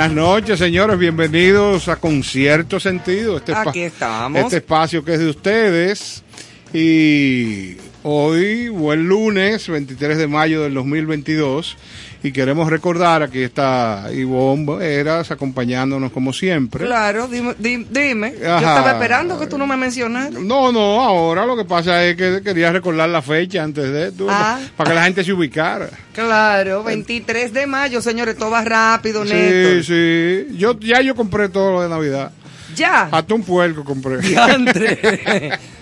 Buenas noches, señores. Bienvenidos a Concierto Sentido. Este Aquí estamos. Este espacio que es de ustedes. Y hoy, buen lunes, 23 de mayo del 2022 y queremos recordar, aquí está Ivonne Eras acompañándonos como siempre. Claro, dime, dime. yo estaba esperando que tú no me mencionaras. No, no, ahora lo que pasa es que quería recordar la fecha antes de esto, ah. para que la gente se ubicara. Claro, 23 de mayo, señores, todo va rápido, Sí, sí, yo, ya yo compré todo lo de Navidad. Ya. Hasta un puerco compré.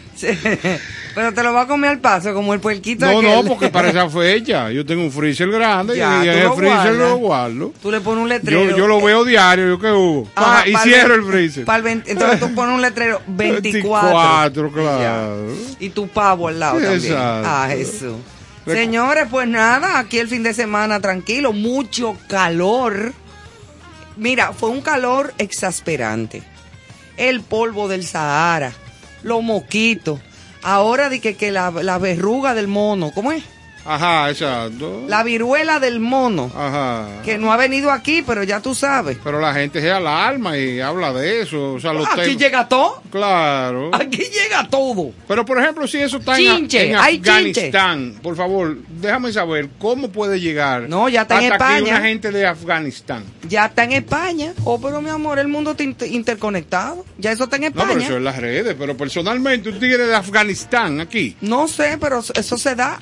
Pero te lo va a comer al paso, como el puerquito. No, no, porque para esa fecha yo tengo un freezer grande y en el freezer lo guardo. Tú le pones un letrero. Yo, lo veo diario, yo que hubo. Ah, y cierro el, freezer. entonces tú pones un letrero 24. 24, claro. Y, tu pavo al lado también. Ah, eso. Señores, pues nada, aquí el fin de semana tranquilo, mucho calor. Mira, fue un calor exasperante. El polvo del Sahara los moquitos. Ahora di que, que la, la verruga del mono, ¿cómo es? Ajá, exacto. La viruela del mono. Ajá. Que no ha venido aquí, pero ya tú sabes. Pero la gente se alarma y habla de eso. O sea, aquí llega todo. Claro. Aquí llega todo. Pero, por ejemplo, si eso está en, Afganistán, por favor, déjame saber cómo puede llegar. No, ya está en España. una gente de Afganistán. Ya está en España. Oh, pero mi amor, el mundo está interconectado. Ya eso está en España. No, pero eso es las redes. Pero personalmente, un tigre de Afganistán aquí. No sé, pero eso se da.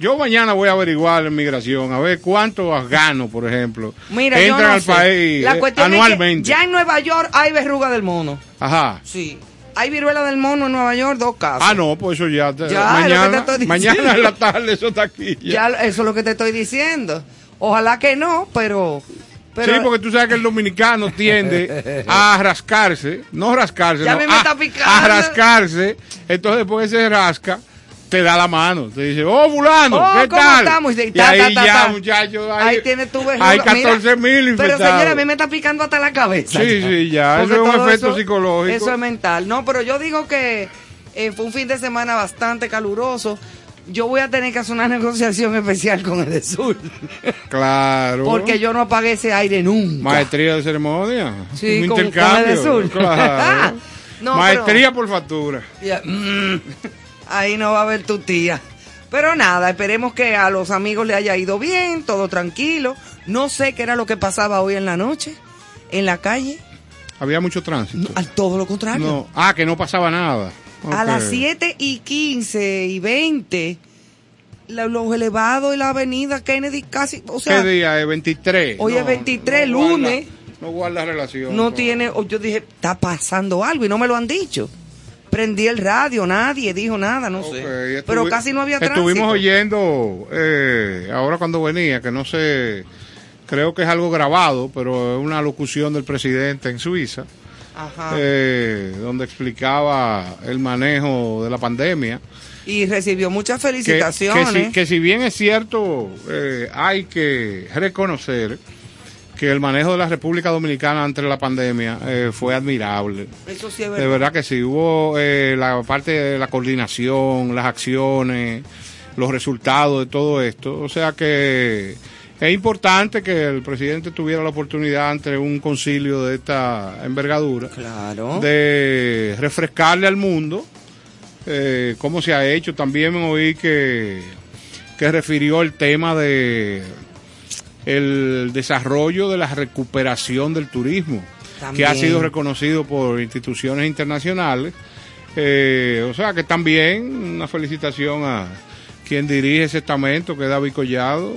Yo mañana voy a averiguar en migración, a ver cuántos afganos, por ejemplo, entran al país La eh, anualmente. ya en Nueva York hay verruga del mono. Ajá. Sí. Hay viruela del mono en Nueva York, dos casos. Ah, no, pues eso ya. mañana, mañana en la tarde eso está aquí. Ya. eso es lo que te estoy diciendo. Ojalá que no, pero. sí, porque tú sabes que el dominicano tiende a rascarse, no rascarse, ya no, me a, está picando. a rascarse, entonces después se rasca te da la mano. Te dice, oh, fulano, oh, ¿qué tal? Estamos? Y, ahí ya, muchacho, ahí, tiene tu Hay 14 mil infectados. Pero señora, a mí me está picando hasta la cabeza. Sí, sí, ya. eso es un efecto psicológico. Eso es mental. No, pero yo digo que eh, fue un fin de semana bastante caluroso. Yo voy a tener que hacer una negociación especial con el de Sur. Claro. Porque yo no apagué ese aire nunca. Maestría de ceremonia. Sí, un con, intercambio. el de Sur. Claro. Maestría por factura. Mm. Ahí no va a haber tu tía. Pero nada, esperemos que a los amigos le haya ido bien, todo tranquilo. No sé qué era lo que pasaba hoy en la noche, en la calle. Había mucho tránsito. al todo lo contrario. Ah, que no pasaba nada. A las 7 y 15 y 20, los elevados y la avenida Kennedy casi. O sea, ¿Qué día es? 23. Hoy es 23, lunes. no guarda relación. No tiene. Yo dije, está pasando algo y no me lo han dicho prendí el radio, nadie dijo nada, no sé. Pero casi no había tránsito. Estuvimos oyendo eh, ahora cuando venía, que no sé, creo que es algo grabado, pero es una locución del presidente en Suiza, eh, donde explicaba el manejo de la pandemia. Y recibió muchas felicitaciones. Que, si, bien es cierto, eh, hay que reconocer que el manejo de la República Dominicana ante la pandemia eh, fue admirable. Eso sí es verdad. De verdad que sí, hubo eh, la parte de la coordinación, las acciones, los resultados de todo esto. O sea que es importante que el presidente tuviera la oportunidad ante un concilio de esta envergadura claro. de refrescarle al mundo eh, cómo se ha hecho. También oí que, que refirió el tema de el desarrollo de la recuperación del turismo, que ha sido reconocido por instituciones internacionales. Eh, o sea que también una felicitación a quien dirige ese estamento, que es David Collado,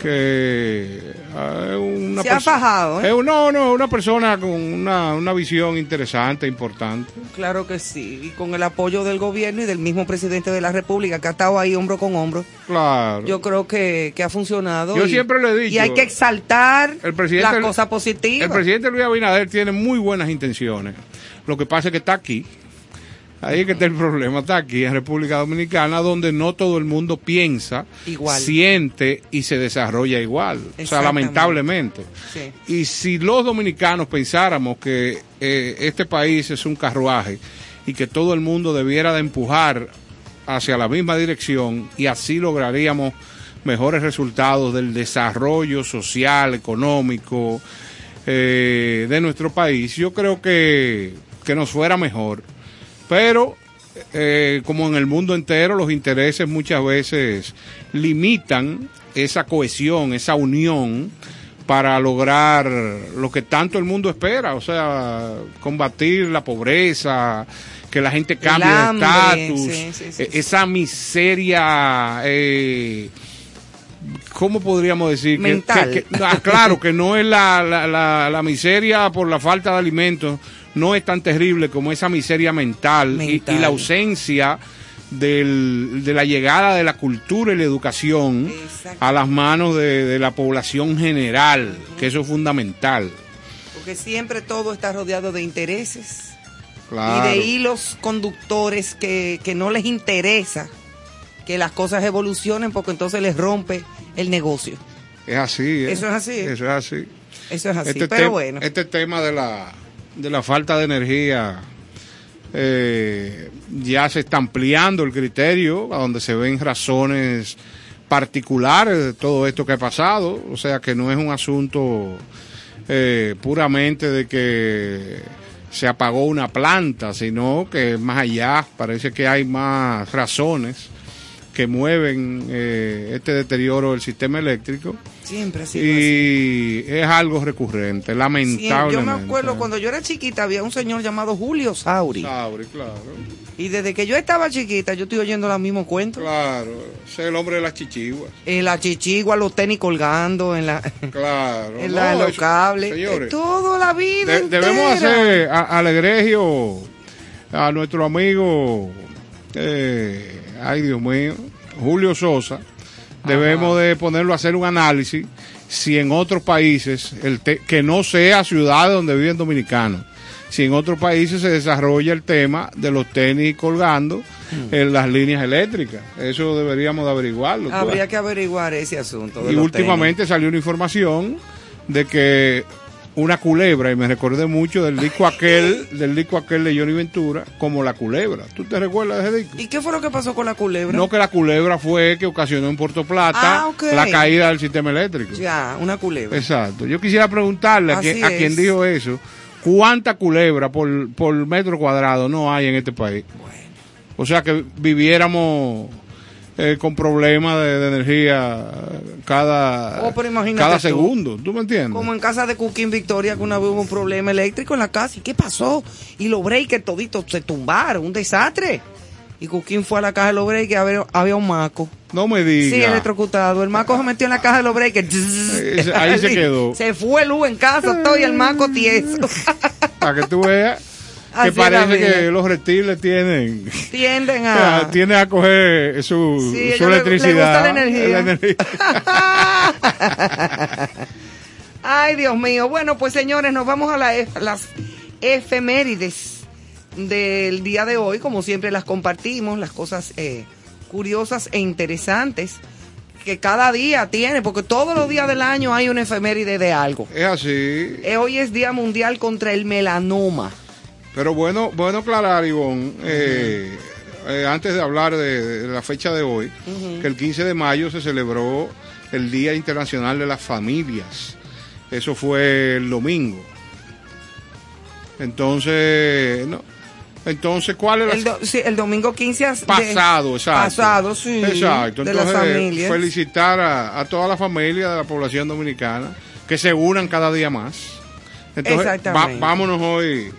que ah, una se ha fajado. ¿eh? no, no, una persona con una, una visión interesante, importante. Claro que sí, y con el apoyo del gobierno y del mismo presidente de la República que ha estado ahí hombro con hombro. Claro. Yo creo que, ha funcionado. Yo siempre le he dicho. Y hay que exaltar el la cosa positiva. El presidente Luis Abinader tiene muy buenas intenciones. Lo que pasa es que está aquí Ahí es que está el problema, está aquí en República Dominicana, donde no todo el mundo piensa, siente y se desarrolla igual. O sea, lamentablemente. Y si los dominicanos pensáramos que eh, este país es un carruaje y que todo el mundo debiera de empujar hacia la misma dirección y así lograríamos mejores resultados del desarrollo social, económico, eh, de nuestro país, yo creo que, que nos fuera mejor. Pero, eh, como en el mundo entero, los intereses muchas veces limitan esa cohesión, esa unión para lograr lo que tanto el mundo espera, o sea, combatir la pobreza, que la gente cambie de estatus, e-, esa miseria, eh, ¿cómo podríamos decir? Que, ah, claro, que no es la, la, la, miseria por la falta de alimentos, no es tan terrible como esa miseria mental, Y, la ausencia del, de la llegada de la cultura y la educación a las manos de, la población general, que eso es fundamental. Porque siempre todo está rodeado de intereses y de hilos conductores que, que no les interesa que las cosas evolucionen porque entonces les rompe el negocio. Es así. ¿eh? Eso es así. Eso es así. Eso es así, este pero bueno. Este tema de la, de la falta de energía eh, ya se está ampliando el criterio a donde se ven razones particulares de todo esto que ha pasado. O sea que no es un asunto eh, puramente de que se apagó una planta, sino que más allá parece que hay más razones que mueven eh, este deterioro del sistema eléctrico. Siempre ha sido y es algo recurrente, lamentable. yo me acuerdo cuando yo era chiquita había un señor llamado Julio Sauri. Sauri, claro. Y desde que yo estaba chiquita, yo estoy oyendo los mismos cuentos. Claro, es el hombre de las chichiguas. En la chichigua, los tenis colgando, en la. Claro. en, los cables. Señores, toda la vida. debemos hacer al egregio, a nuestro amigo. Eh, ay Dios mío, Julio Sosa, debemos de ponerlo a hacer un análisis si en otros países, el que no sea ciudades donde viven dominicanos, si en otros países se desarrolla el tema de los tenis colgando mm. en las líneas eléctricas. Eso deberíamos de averiguarlo. Habría que averiguar ese asunto. y últimamente salió una información de que una culebra y me recordé mucho del disco aquel, del disco aquel de Johnny Ventura, como la culebra. ¿Tú te recuerdas de ese disco? ¿Y qué fue lo que pasó con la culebra? No, que la culebra fue que ocasionó en Puerto Plata ah, la caída del sistema eléctrico. Ya, una culebra. Exacto. Yo quisiera preguntarle a, quien, dijo eso, ¿cuánta culebra por, por metro cuadrado no hay en este país? Bueno. O sea que viviéramos eh, con problemas de, energía cada, oh, cada segundo. ¿Tú me entiendes? Como en casa de Cooking Victoria, que una vez hubo un problema eléctrico en la casa. ¿Y qué pasó? Y los breakers toditos se tumbaron. Un desastre. Y Cooking fue a la caja de los breakers, había, había un maco. No me digas. Sí, electrocutado. El maco se metió en la caja de los breakers. Ahí se quedó. Se fue luz en casa, todo y el maco tieso. Para que tú veas que parece que los reptiles tienen tienden a tienden a coger su, su electricidad la energía. ay Dios mío bueno pues señores nos vamos a las efemérides del día de hoy como siempre las compartimos las cosas eh, curiosas e interesantes que cada día tiene, porque todos los días del año hay una efeméride de algo. Es así. Eh, hoy es Día Mundial contra el Melanoma. Pero bueno, bueno aclarar, Ivonne, eh, eh, antes de hablar de, la fecha de hoy, que el 15 de mayo se celebró el Día Internacional de las Familias. Eso fue el domingo. Entonces, no. Entonces, ¿cuál era? El, sí, el domingo 15 pasado, exacto. Pasado, sí. Exacto. Entonces, felicitar a, toda la familia de la población dominicana que se unan cada día más. Entonces, vámonos hoy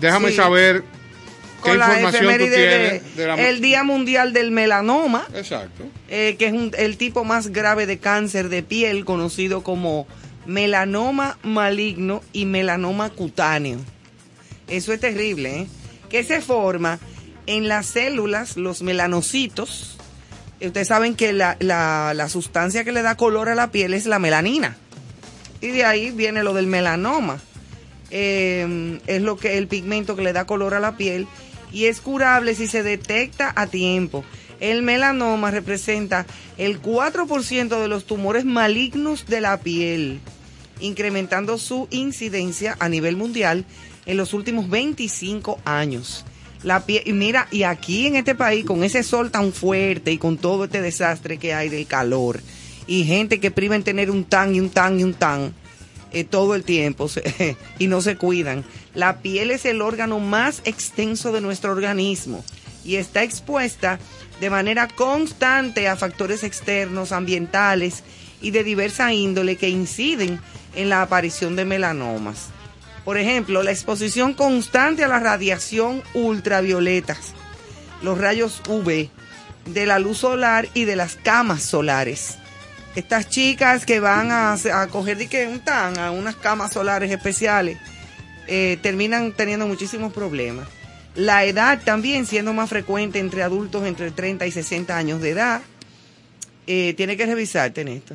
Déjame saber qué información tú tienes. El Día Mundial del Melanoma. Exacto. Eh, que es el tipo más grave de cáncer de piel, conocido como melanoma maligno y melanoma cutáneo. Eso es terrible, ¿eh? Que se forma en las células, los melanocitos. Ustedes saben que la, la sustancia que le da color a la piel es la melanina. Y de ahí viene lo del melanoma. Em, es lo que el pigmento que le da color a la piel y es curable si se detecta a tiempo. El melanoma representa el 4% de los tumores malignos de la piel, incrementando su incidencia a nivel mundial en los últimos 25 años. La piel, y mira, y aquí en este país, con ese sol tan fuerte y con todo este desastre que hay del calor, y gente que priva en tener un tan y un tan y un tan, eh, todo el tiempo y no se cuidan. La piel es el órgano más extenso de nuestro organismo y está expuesta de manera constante a factores externos, ambientales y de diversa índole que inciden en la aparición de melanomas. Por ejemplo, la exposición constante a la radiación ultravioleta, los rayos UV, de la luz solar y de las camas solares. Estas chicas que van a, coger de que un tan a unas camas solares especiales eh, terminan teniendo muchísimos problemas. La edad también siendo más frecuente entre adultos entre 30 y 60 años de edad. Eh, tiene que revisarte en esto.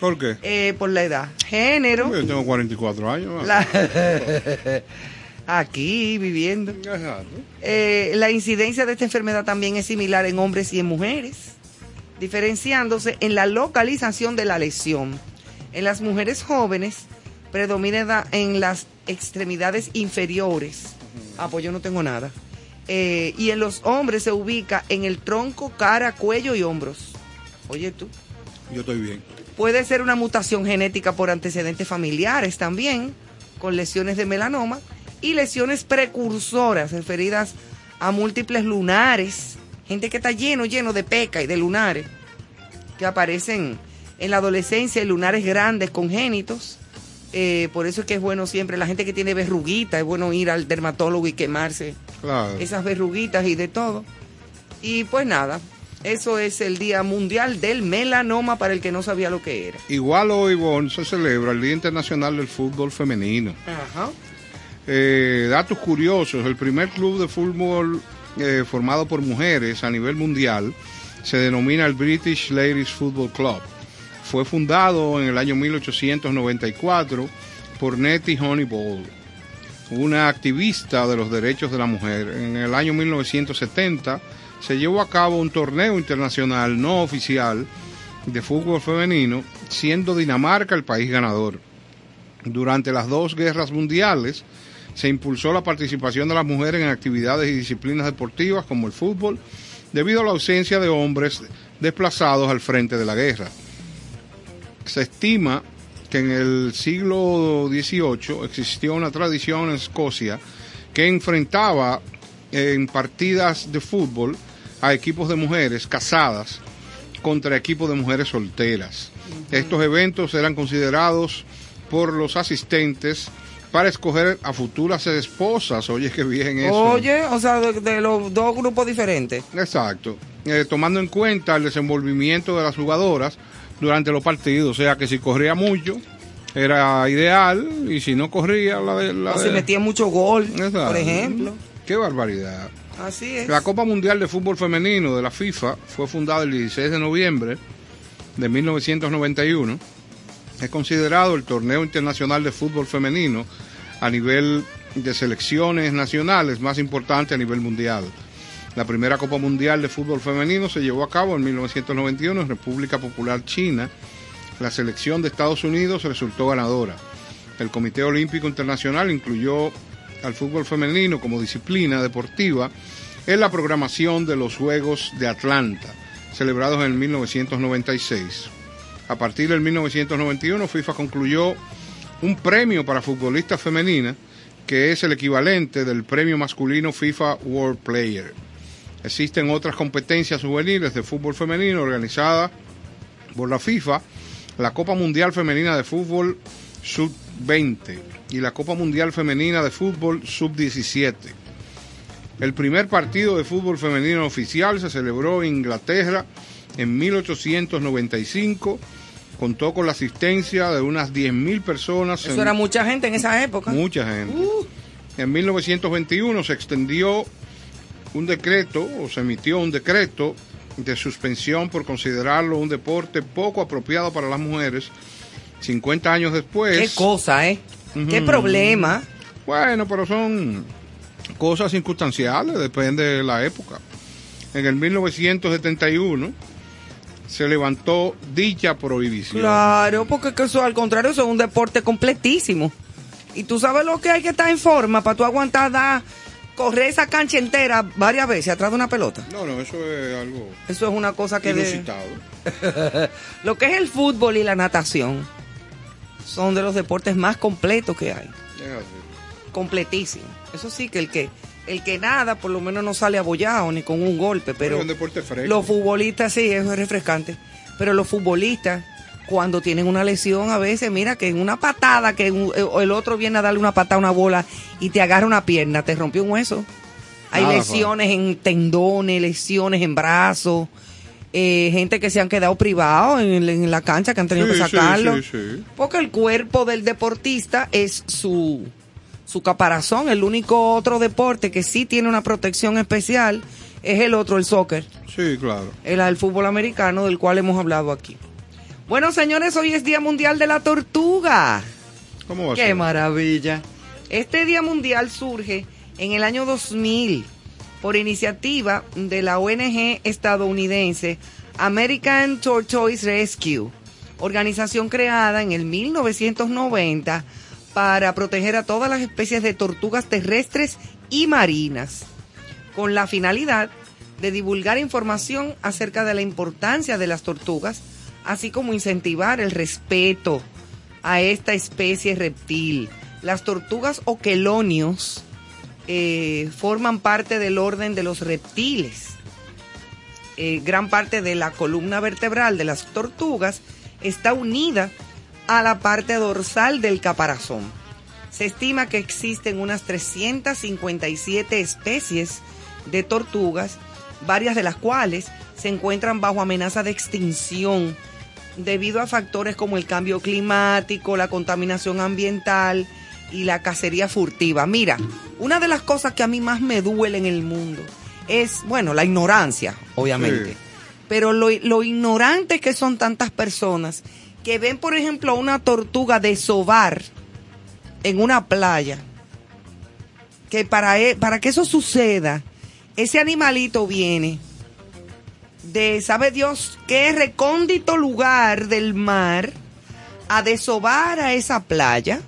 ¿Por qué? Eh, por la edad. Género. Yo tengo 44 años. Aquí viviendo. Eh, la incidencia de esta enfermedad también es similar en hombres y en mujeres, diferenciándose en la localización de la lesión. En las mujeres jóvenes predomina en las extremidades inferiores. Ah, pues yo no tengo nada. Eh, y en los hombres se ubica en el tronco, cara, cuello y hombros. Oye tú. Yo estoy bien. Puede ser una mutación genética por antecedentes familiares también, con lesiones de melanoma y lesiones precursoras referidas a múltiples lunares, gente que está lleno, lleno de peca y de lunares, que aparecen en la adolescencia, lunares grandes, congénitos. Eh, por eso es que es bueno siempre, la gente que tiene verruguitas, es bueno ir al dermatólogo y quemarse esas verruguitas y de todo. Y pues nada, eso es el Día Mundial del Melanoma para el que no sabía lo que era. Igual hoy, bon, se celebra el Día Internacional del Fútbol Femenino. Ajá. Eh, datos curiosos, el primer club de fútbol eh, formado por mujeres a nivel mundial se denomina el British Ladies Football Club. Fue fundado en el año 1894 por Nettie Honeyball, una activista de los derechos de la mujer. En el año 1970 se llevó a cabo un torneo internacional no oficial de fútbol femenino, siendo Dinamarca el país ganador. Durante las dos guerras mundiales se impulsó la participación de las mujeres en actividades y disciplinas deportivas como el fútbol, debido a la ausencia de hombres desplazados al frente de la guerra. Se estima que en el siglo XVIII existió una tradición en Escocia que enfrentaba en partidas de fútbol a equipos de mujeres casadas contra equipos de mujeres solteras. Estos eventos eran considerados por los asistentes para escoger a futuras esposas. Oye, qué bien eso. Oye, o sea, de, los dos grupos diferentes. Exacto. Eh, tomando en cuenta el desenvolvimiento de las jugadoras durante los partidos. O sea, que si corría mucho, era ideal. Y si no corría, la de. La o si metía mucho gol, por ejemplo. Qué barbaridad. Así es. La Copa Mundial de Fútbol Femenino de la FIFA fue fundada el 16 de noviembre de 1991. Es considerado el torneo internacional de fútbol femenino a nivel de selecciones nacionales más importante a nivel mundial. La primera Copa Mundial de Fútbol Femenino se llevó a cabo en 1991 en República Popular China. La selección de Estados Unidos resultó ganadora. El Comité Olímpico Internacional incluyó al fútbol femenino como disciplina deportiva en la programación de los Juegos de Atlanta, celebrados en 1996. A partir del 1991, FIFA concluyó un premio para futbolistas femeninas que es el equivalente del premio masculino FIFA World Player. Existen otras competencias juveniles de fútbol femenino organizadas por la FIFA, la Copa Mundial Femenina de Fútbol Sub-20 y la Copa Mundial Femenina de Fútbol Sub-17. El primer partido de fútbol femenino oficial se celebró en Inglaterra en 1895. Contó con la asistencia de unas 10.000 personas. Eso era mucha gente en esa época. Mucha gente. Uh. En 1921 se extendió un decreto o se emitió un decreto de suspensión por considerarlo un deporte poco apropiado para las mujeres. 50 años después. Qué cosa, ¿eh? Qué problema. Bueno, pero son cosas circunstanciales, depende de la época. En el 1971 se levantó dicha prohibición. Claro, porque eso al contrario eso es un deporte completísimo. Y tú sabes lo que hay que estar en forma para tú aguantar dar correr esa cancha entera varias veces atrás de una pelota. No, no, eso es algo. Eso es una cosa que. De... lo que es el fútbol y la natación son de los deportes más completos que hay. Completísimo. Eso sí, que el que el que nada por lo menos no sale abollado ni con un golpe, pero los futbolistas sí, eso es refrescante, pero los futbolistas cuando tienen una lesión a veces, mira que en una patada, que el otro viene a darle una patada a una bola y te agarra una pierna, te rompió un hueso. Hay lesiones en tendones, lesiones en brazos, eh, gente que se han quedado privados en, la cancha, que han tenido que sacarlo. porque el cuerpo del deportista es su, su caparazón. El único otro deporte que sí tiene una protección especial es el otro, el soccer. Sí, claro. El, el fútbol americano, del cual hemos hablado aquí. Bueno, señores, hoy es Día Mundial de la Tortuga. ¿Cómo va a Qué maravilla. Este Día Mundial surge en el año 2000 por iniciativa de la ONG estadounidense American Tortoise Rescue, organización creada en el 1990 para proteger a todas las especies de tortugas terrestres y marinas, con la finalidad de divulgar información acerca de la importancia de las tortugas, así como incentivar el respeto a esta especie reptil. Las tortugas oquelonios eh, forman parte del orden de los reptiles. Eh, gran parte de la columna vertebral de las tortugas está unida a la parte dorsal del caparazón. Se estima que existen unas 357 especies de tortugas, varias de las cuales se encuentran bajo amenaza de extinción debido a factores como el cambio climático, la contaminación ambiental y la cacería furtiva. Mira, una de las cosas que a mí más me duele en el mundo es, bueno, la ignorancia, obviamente. Pero lo, lo ignorante que son tantas personas que ven, por ejemplo, una tortuga desovar en una playa. Que para, e, para que eso suceda, ese animalito viene de, sabe Dios, qué recóndito lugar del mar a desovar a esa playa,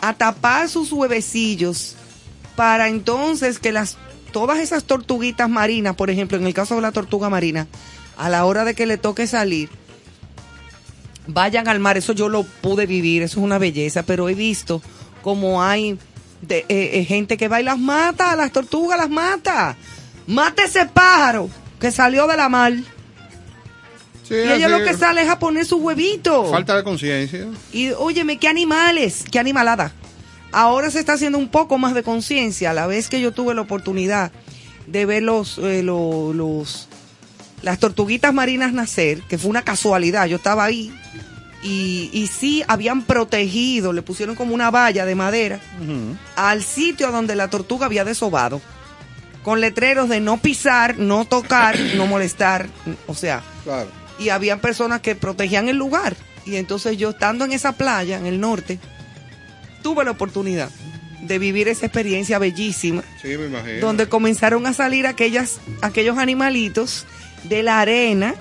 a tapar sus huevecillos, para entonces que las todas esas tortuguitas marinas, por ejemplo, en el caso de la tortuga marina, a la hora de que le toque salir, vayan al mar. Eso yo lo pude vivir, eso es una belleza, pero he visto como hay de, eh, eh, gente que va y las mata, las tortugas las mata. Mata ese pájaro que salió de la mar. y ella lo que sale es a poner su huevito. Falta de conciencia. Y óyeme, qué animales, qué animalada. Ahora se está haciendo un poco más de conciencia. A la vez que yo tuve la oportunidad de ver los, eh, los, las tortuguitas marinas nacer, que fue una casualidad, yo estaba ahí, y, y sí habían protegido, le pusieron como una valla de madera al sitio donde la tortuga había desobado con letreros de no pisar, no tocar, no molestar, o sea, y había personas que protegían el lugar. Y entonces yo estando en esa playa, en el norte, tuve la oportunidad de vivir esa experiencia bellísima. Sí, me imagino. Donde comenzaron a salir aquellas, aquellos animalitos de la arena.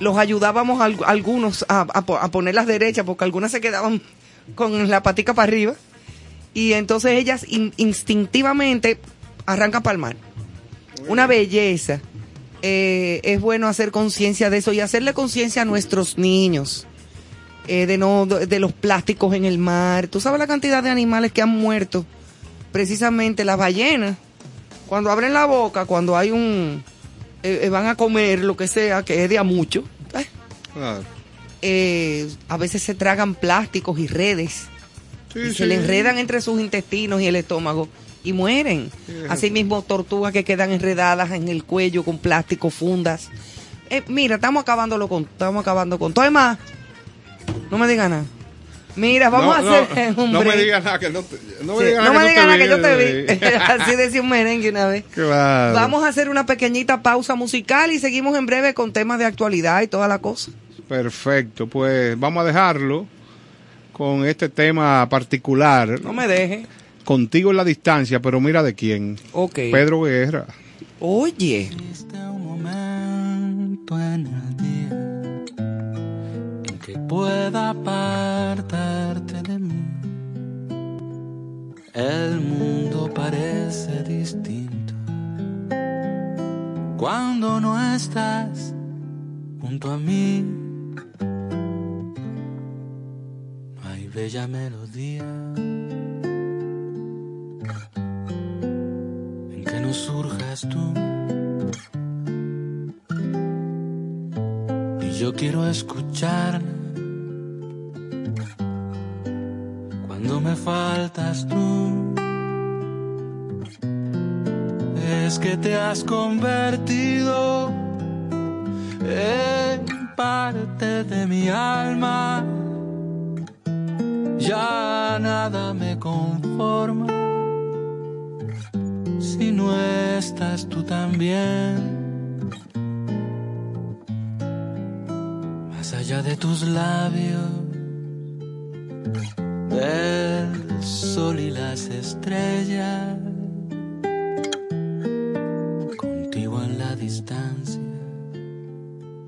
Los ayudábamos a, algunos a, a, poner las derechas porque algunas se quedaban con la patica para arriba. Y entonces ellas instintivamente arranca para el mar. Una belleza. Eh, es bueno hacer conciencia de eso y hacerle conciencia a nuestros niños. Eh, de no de los plásticos en el mar. Tú sabes la cantidad de animales que han muerto. Precisamente las ballenas. Cuando abren la boca, cuando hay un eh, van a comer lo que sea, que es de a mucho. a veces se tragan plásticos y redes. y se le enredan entre sus intestinos y el estómago y mueren. Asimismo, tortugas que quedan enredadas en el cuello con plástico, fundas. Eh, mira, estamos acabándolo con, estamos acabando con todo. más, no me digan nada. Mira, vamos a hacer un No me digas nada que no te, no me digas nada, que, yo te vi. Así decía un merengue una vez. Vamos a hacer una pequeñita pausa musical y seguimos en breve con temas de actualidad y toda la cosa. Perfecto, pues vamos a dejarlo con este tema particular. No me deje contigo en la distancia, pero mira de quién. Ok. Pedro Guerra. Oye. Este un momento en el día en que pueda apartarte de mí. El mundo parece distinto cuando no estás junto a mí bella melodía en que no surjas tú. Y yo quiero escucharla cuando me faltas tú. Es que te has convertido en parte de mi alma ya nada me conforma si no estás tú también. Más allá de tus labios, del sol y las estrellas, contigo en la distancia,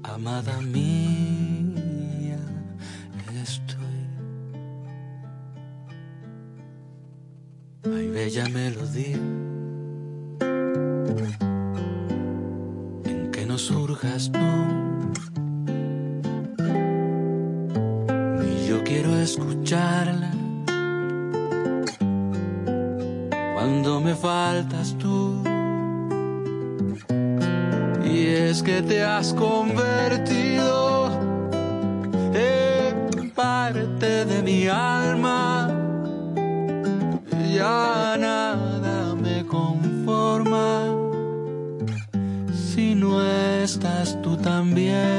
amada mía. bella melodía en que no surjas tú. Faltas tú. Y es que te has convertido en parte de mi alma ya nada me conforma si no estás tú también.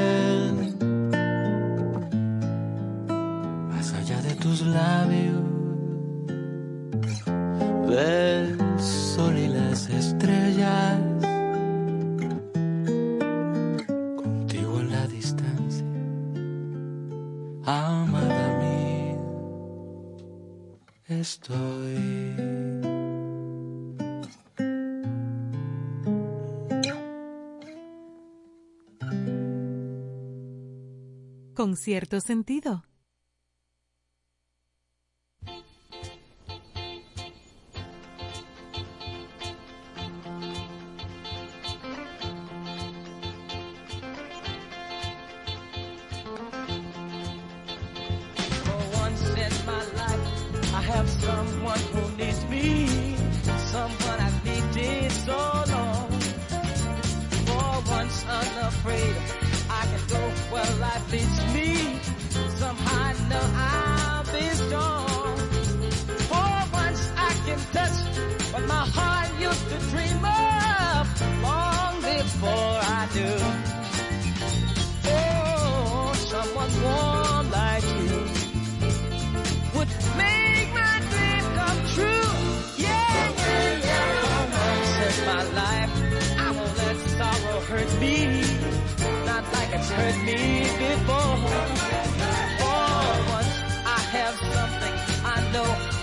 Con cierto sentido.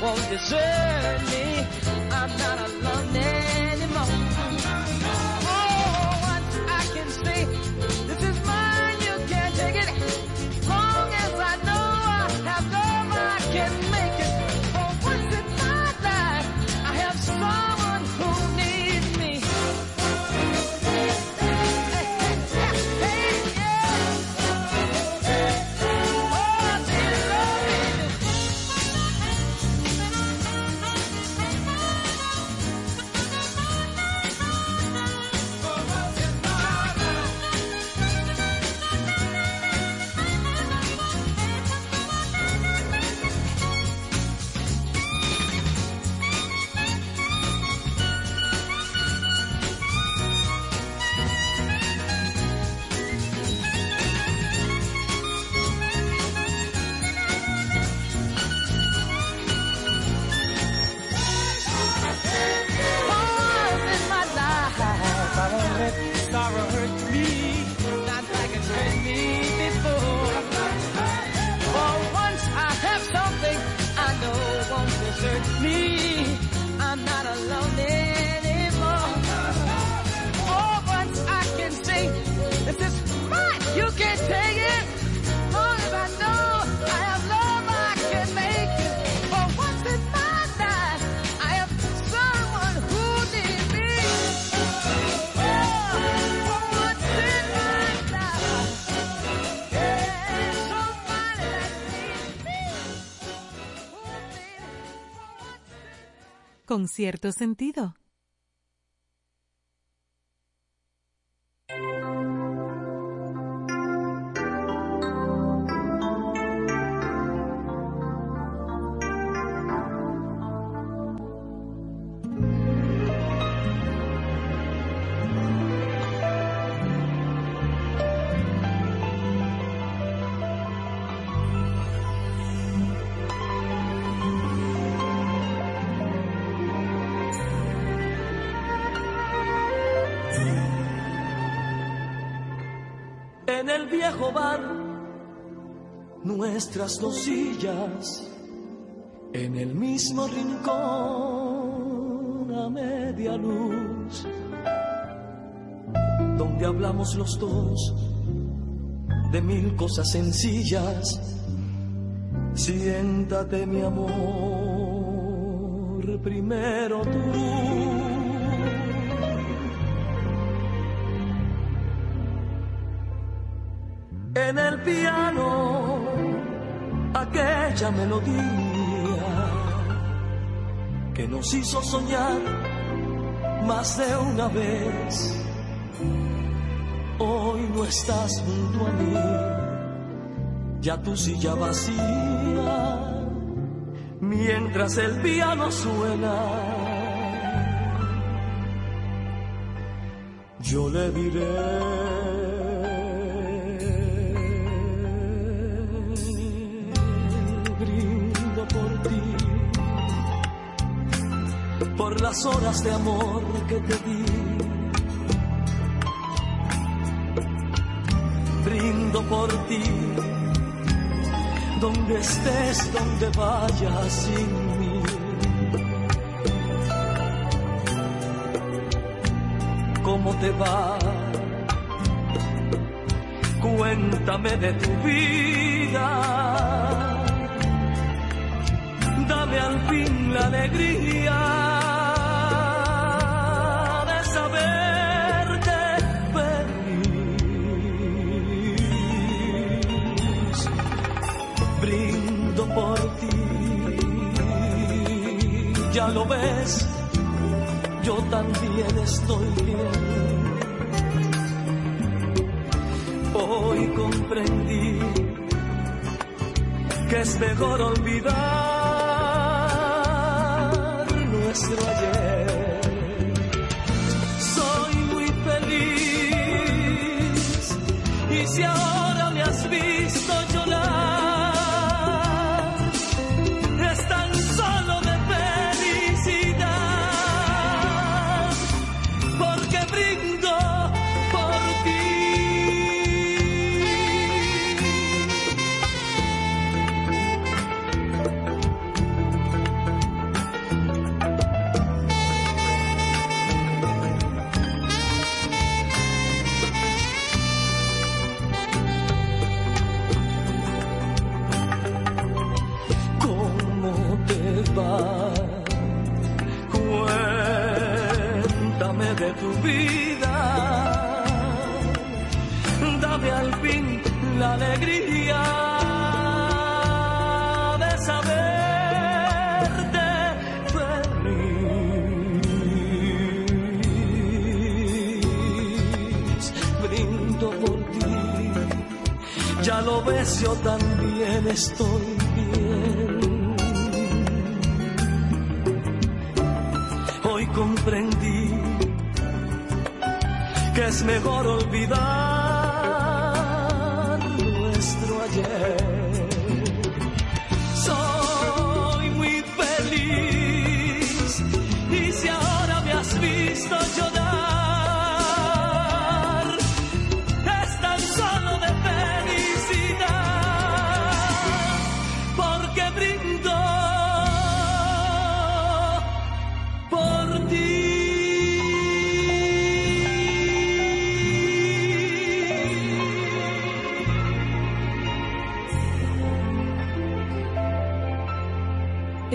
won't desert me. I'm not con cierto sentido. Nuestras dos sillas en el mismo rincón a media luz, donde hablamos los dos de mil cosas sencillas. Siéntate mi amor, primero tú. en el piano aquella melodía que nos hizo soñar más de una vez. Hoy no estás junto a mí, ya tu silla vacía, mientras el piano suena. Yo le diré las horas de amor que te di. Brindo por ti, donde estés, donde vayas sin mí. ¿Cómo te va? Cuéntame de tu vida dame al fin la alegría lo ves, yo también estoy bien. Hoy comprendí que es mejor olvidar soy muy feliz y si ahora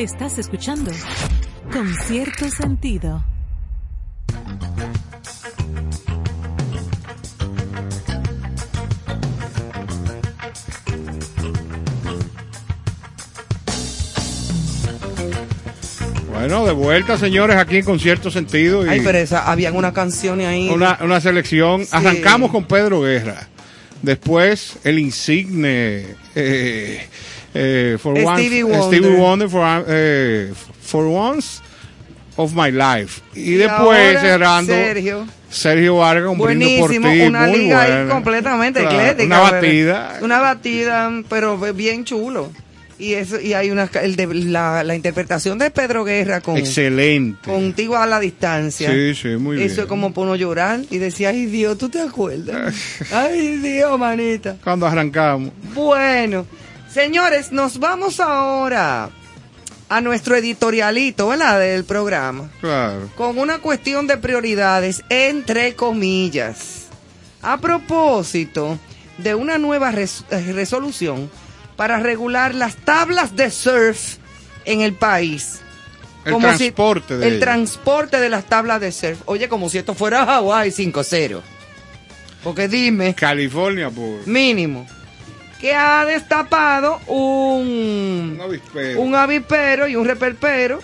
Estás escuchando con cierto sentido. Bueno, de vuelta, señores, aquí en Concierto Sentido. Y Ay, pero esa, habían una canción ahí. Una, una selección. Arrancamos con Pedro Guerra. Después, el insigne. Eh, eh, for Stevie once, Wonder, Stevie Wonder for, eh, for Once of My Life. Y, después, cerrando. Sergio. Sergio Vargas, un Buenísimo, por ti, una muy liga buena. ahí completamente Claro, eclética. Una ¿verdad? batida. Una batida, pero bien chulo. Y eso y hay una el de, la, la interpretación de Pedro Guerra con Excelente. contigo a la distancia. Sí, sí, muy bien. Eso es como por no llorar y decía, ay Dios, ¿tú te acuerdas? ay Dios, manita. Cuando arrancamos. Bueno, señores, nos vamos ahora a nuestro editorialito, ¿verdad? Del programa. Claro. Con una cuestión de prioridades, entre comillas. A propósito de una nueva res- eh, resolución para regular las tablas de surf en el país. El Como si- transporte de El ellas. transporte de las tablas de surf. Oye, como si esto fuera Hawái 5-0. Porque dime, California, por mínimo, que ha destapado un, un avispero. un avipero y un reperpero.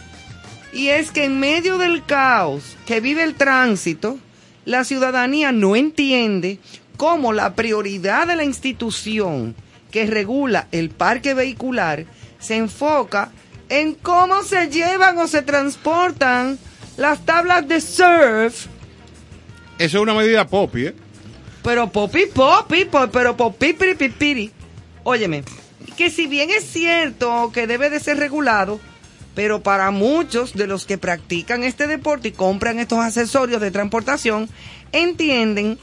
Y es que en medio del caos que vive el tránsito, la ciudadanía no entiende cómo la prioridad de la institución que regula el parque vehicular se enfoca en cómo se llevan o se transportan las tablas de surf Eso es una medida popi, ¿eh? pero popi, popi, po- pero popi. Óyeme, que si bien es cierto que debe de ser regulado, pero para muchos de los que practican este deporte y compran estos accesorios de transportación, entienden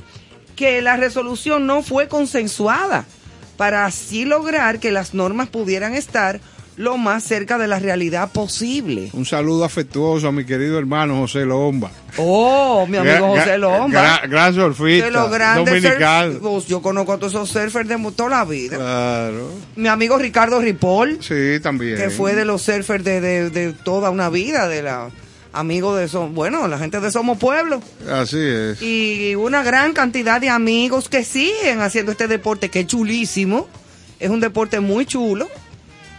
que la resolución no fue consensuada para así lograr que las normas pudieran estar lo más cerca de la realidad posible. Un saludo afectuoso a mi querido hermano José Lomba. Oh, mi amigo Gra- José Lomba. gra- gran surfista. de los grandes surf- pues, yo conozco a todos esos surfers de toda la vida. Claro. Mi amigo Ricardo Ripoll, Sí, también. que fue de los surfers de, de- de toda una vida, de la amigo de Som- bueno, la gente de Somos Pueblo. Así es. Y una gran cantidad de amigos que siguen haciendo este deporte, que es chulísimo. Es un deporte muy chulo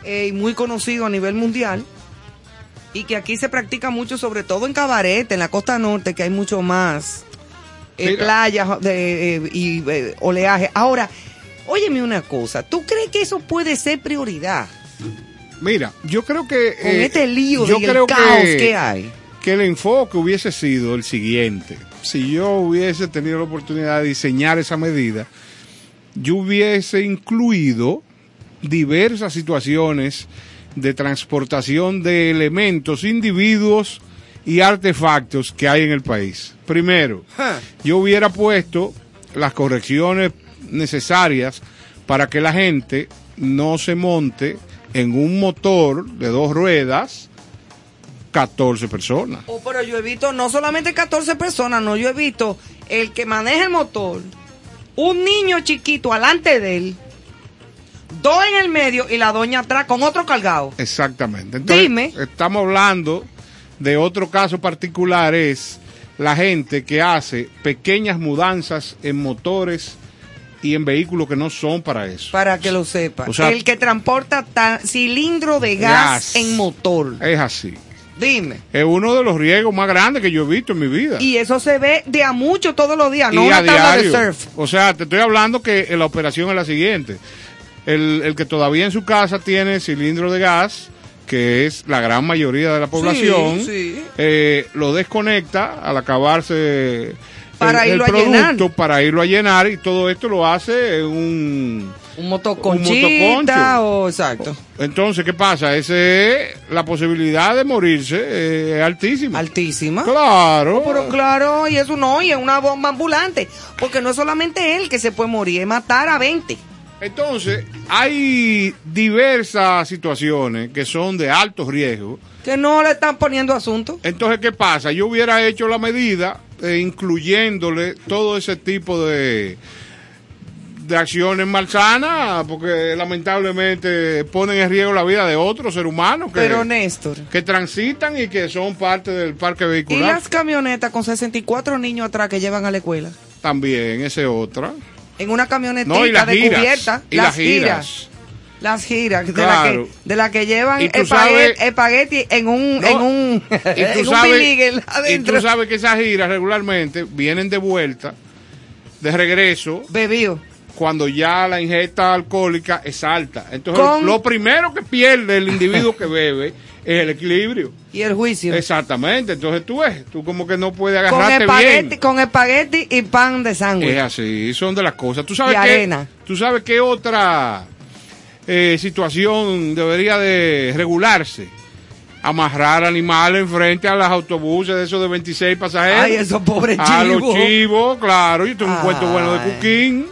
eh, y muy conocido a nivel mundial. Y que aquí se practica mucho, sobre todo en Cabaret, en la costa norte, que hay mucho más eh, playas de, eh, y eh, oleaje. Ahora, óyeme una cosa, ¿tú crees que eso puede ser prioridad? Mira, yo creo que... Con eh, este lío yo creo caos que, que hay. que el enfoque hubiese sido el siguiente. Si yo hubiese tenido la oportunidad de diseñar esa medida, yo hubiese incluido diversas situaciones de transportación de elementos, individuos y artefactos que hay en el país. Primero, yo hubiera puesto las correcciones necesarias para que la gente no se monte en un motor de dos ruedas 14 personas. Oh, pero yo he visto no solamente 14 personas, no, yo he visto el que maneja el motor, un niño chiquito alante de él, dos en el medio y la doña atrás con otro cargado. Exactamente. Entonces, Dime. estamos hablando de otro caso particular, es la gente que hace pequeñas mudanzas en motores y en vehículos que no son para eso. Para que lo sepa. O sea- el que transporta ta- cilindro de gas, Gas. en motor. Es así. Dime. Es uno de los riesgos más grandes que yo he visto en mi vida. Y eso se ve de a mucho todos los días, no y una a tabla de diario. surf. O sea, te estoy hablando que la operación es la siguiente. El, el que todavía en su casa tiene cilindro de gas, que es la gran mayoría de la población, sí. eh, lo desconecta al acabarse Para el, el irlo a producto llenar. para irlo a llenar y todo esto lo hace en un... Un motoconchita motoconcho. o exacto. Entonces, ¿qué pasa? Ese, la posibilidad de morirse eh, es altísima. Altísima. Claro. Pero claro, y eso no, y es una bomba ambulante. Porque no es solamente él que se puede morir, es matar a 20. Entonces, hay diversas situaciones que son de alto riesgo. Que no le están poniendo asunto. Entonces, ¿qué pasa? Yo hubiera hecho la medida eh, incluyéndole todo ese tipo de, de acciones malsanas, porque lamentablemente ponen en riesgo la vida de otros seres humanos que, Pero Néstor. que transitan y que son parte del parque ¿Y vehicular. las camionetas con 64 niños atrás que llevan a la escuela? También, esa es otra. En una camionetita No, de giras. cubierta. y las las giras. Las giras, de la que, de la que llevan espagueti, en un, en un, y tú sabes, Y tú sabes que esas giras regularmente vienen de vuelta, de regreso. Bebido cuando ya la ingesta alcohólica es alta. Entonces, lo primero que pierde el individuo que bebe es el equilibrio. Y el juicio. Exactamente. Entonces tú ves, tú como que no puedes agarrarte con espagueti, bien. Con espagueti y pan de sangre. Es así, son de las cosas. ¿Tú sabes y arena. ¿Tú sabes qué otra eh, situación debería de regularse? amarrar animales enfrente a los autobuses de esos de 26 pasajeros. Ay, esos pobres chivos. A los chivos, claro. Yo tengo un cuento bueno de Cuquín.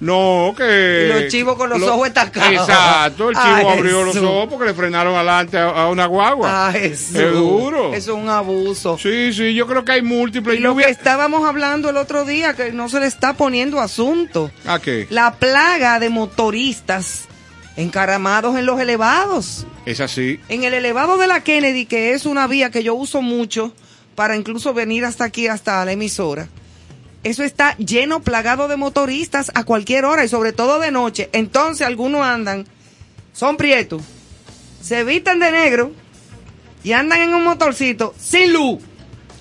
No, que... los chivos con los ojos estancados. Exacto, el chivo abrió los ojos porque le frenaron adelante a, una guagua. Ah, Es duro. Eso es un abuso. Sí, sí, yo creo que hay múltiples. Y lo que estábamos hablando el otro día, que no se le está poniendo asunto. ¿A qué? La plaga de motoristas encaramados en los elevados. Es así. En el elevado de la Kennedy, que es una vía que yo uso mucho para incluso venir hasta aquí, hasta la emisora eso está lleno, plagado de motoristas a cualquier hora y sobre todo de noche. Entonces algunos andan, son prietos, se vistan de negro y andan en un motorcito sin luz.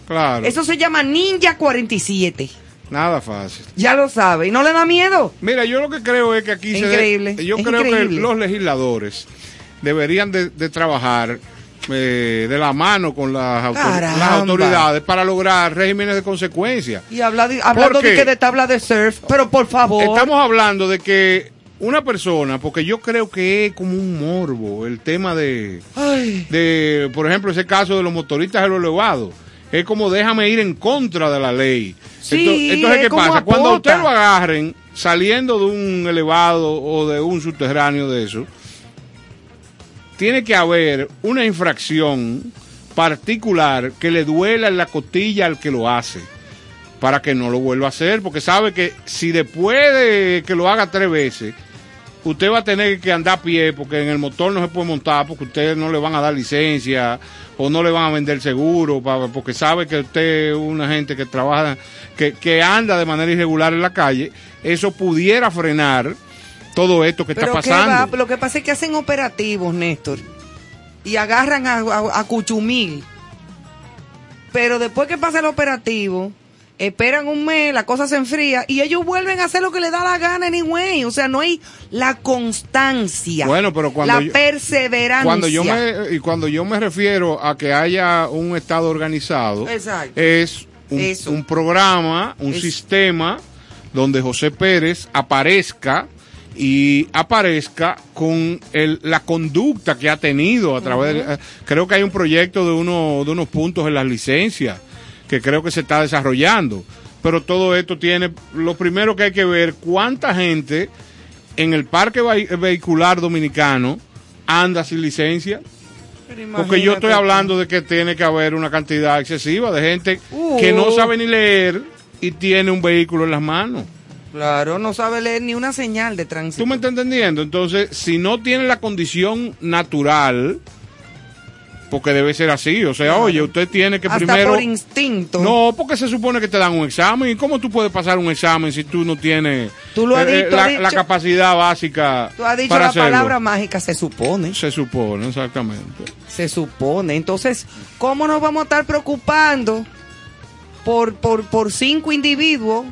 Claro. Eso se llama Ninja 47. Nada fácil. Ya lo sabe. ¿Y no le da miedo? Mira, yo lo que creo es que aquí increíble, se... Yo creo que los legisladores deberían de trabajar eh, de la mano con las, autoridades para lograr regímenes de consecuencia. Y habla hablando de que de tabla de surf, pero por favor. Estamos hablando de que una persona, porque yo creo que es como un morbo el tema de, de por ejemplo, ese caso de los motoristas de los elevados. Es como déjame ir en contra de la ley. Sí, entonces, ¿qué pasa? Cuando usted lo agarren saliendo de un elevado o de un subterráneo de eso, tiene que haber una infracción particular que le duela en la costilla al que lo hace para que no lo vuelva a hacer, porque sabe que si después de que lo haga tres veces, usted va a tener que andar a pie, porque en el motor no se puede montar, porque ustedes no le van a dar licencia o no le van a vender seguro, porque sabe que usted es una gente que trabaja, que, que anda de manera irregular en la calle, eso pudiera frenar todo esto que está pasando. Lo que pasa es que hacen operativos, Néstor, y agarran a, Cuchumil. Pero después que pasa el operativo, esperan un mes, la cosa se enfría y ellos vuelven a hacer lo que les da la gana anyway. O sea, no hay la constancia, bueno, pero cuando la perseverancia. Cuando yo me, y cuando yo me refiero a que haya un Estado organizado, es un, programa, un sistema donde José Pérez aparezca y aparezca con el, la conducta que ha tenido a través de, creo que hay un proyecto de uno de unos puntos en las licencias que creo que se está desarrollando pero todo esto tiene lo primero que hay que ver cuánta gente en el parque vehicular dominicano anda sin licencia porque yo estoy hablando de que tiene que haber una cantidad excesiva de gente que no uh. sabe ni leer y tiene un vehículo en las manos Claro, no sabe leer ni una señal de tránsito. ¿Tú me estás entendiendo? Entonces, si no tiene la condición natural, porque debe ser así, o sea, oye, usted tiene que Hasta primero... por instinto. No, porque se supone que te dan un examen. ¿Y cómo tú puedes pasar un examen si tú no tienes ¿Tú lo has eh, eh, la, capacidad básica Tú has dicho la palabra mágica, se supone. Se supone, exactamente. Se supone. Entonces, ¿cómo nos vamos a estar preocupando por, por, por cinco individuos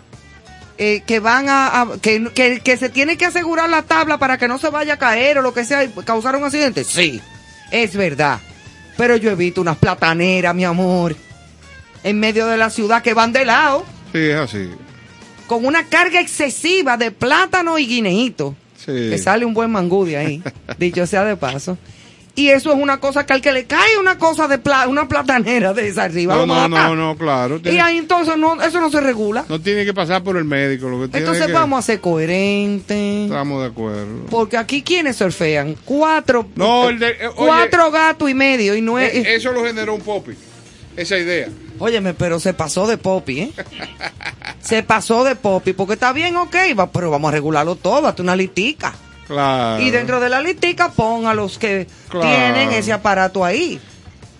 eh, que van a, que, que, se tiene que asegurar la tabla para que no se vaya a caer o lo que sea y causar un accidente. Sí, es verdad. Pero yo he visto unas plataneras, mi amor, en medio de la ciudad que van de lado. Sí, es así. Con una carga excesiva de plátano y guineíto. Sí. Que sale un buen mangú de ahí, dicho sea de paso. Y eso es una cosa que al que le cae una cosa de una platanera de esa arriba. No, no, no, no, claro. y ahí entonces no, eso no se regula. No tiene que pasar por el médico. Lo que entonces vamos a ser coherentes. Estamos de acuerdo. Porque aquí quienes surfean cuatro, no, el de, eh, cuatro gatos y medio y no es, eh, Eso lo generó un popi, esa idea. Óyeme, pero se pasó de popi, ¿eh? se pasó de popi, porque está bien, ok, va, pero vamos a regularlo todo, hasta una litica. Y dentro de la listica pon a los que tienen ese aparato ahí.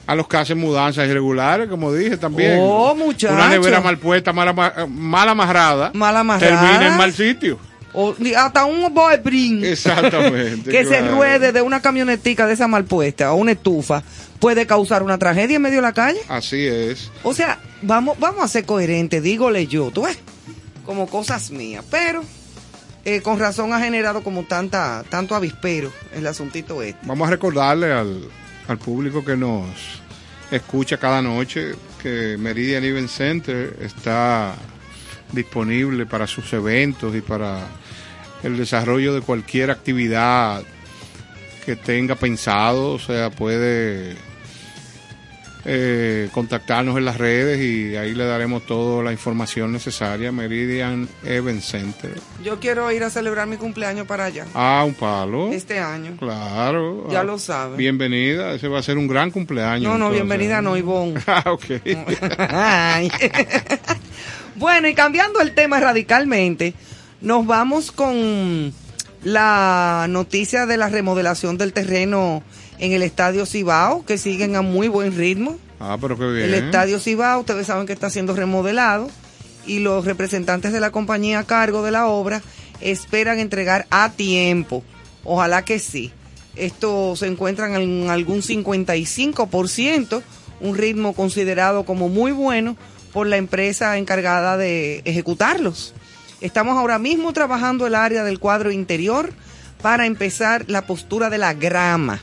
A los que hacen mudanzas irregulares, como dije también. Oh, muchachos. Una nevera mal puesta, mal, mal amarrada. Mal amarrada. Termina en mal sitio. O hasta un boebrin. Exactamente. que se ruede de una camionetica de esa mal puesta o una estufa puede causar una tragedia en medio de la calle. Así es. O sea, vamos, vamos a ser coherentes, dígole yo, tú ves, como cosas mías. Pero eh, con razón ha generado como tanta, tanto avispero el asuntito este. Vamos a recordarle al, al público que nos escucha cada noche que Meridian Event Center está disponible para sus eventos y para el desarrollo de cualquier actividad que tenga pensado, o sea, puede eh, contactarnos en las redes y ahí le daremos toda la información necesaria. Meridian Event Center. Yo quiero ir a celebrar mi cumpleaños para allá. Ah, un palo. Este año. Claro. Ya Ah, lo sabe. Bienvenida, ese va a ser un gran cumpleaños. No, no, entonces. bienvenida no, Ivonne. Ah, ok. Bueno, y cambiando el tema radicalmente, nos vamos con la noticia de la remodelación del terreno en el Estadio Cibao, que siguen a muy buen ritmo. Ah, pero qué bien. El Estadio Cibao, ustedes saben que está siendo remodelado y los representantes de la compañía a cargo de la obra esperan entregar a tiempo. Ojalá que sí. Esto se encuentra en algún 55%, un ritmo considerado como muy bueno por la empresa encargada de ejecutarlos. Estamos ahora mismo trabajando el área del cuadro interior para empezar la postura de la grama.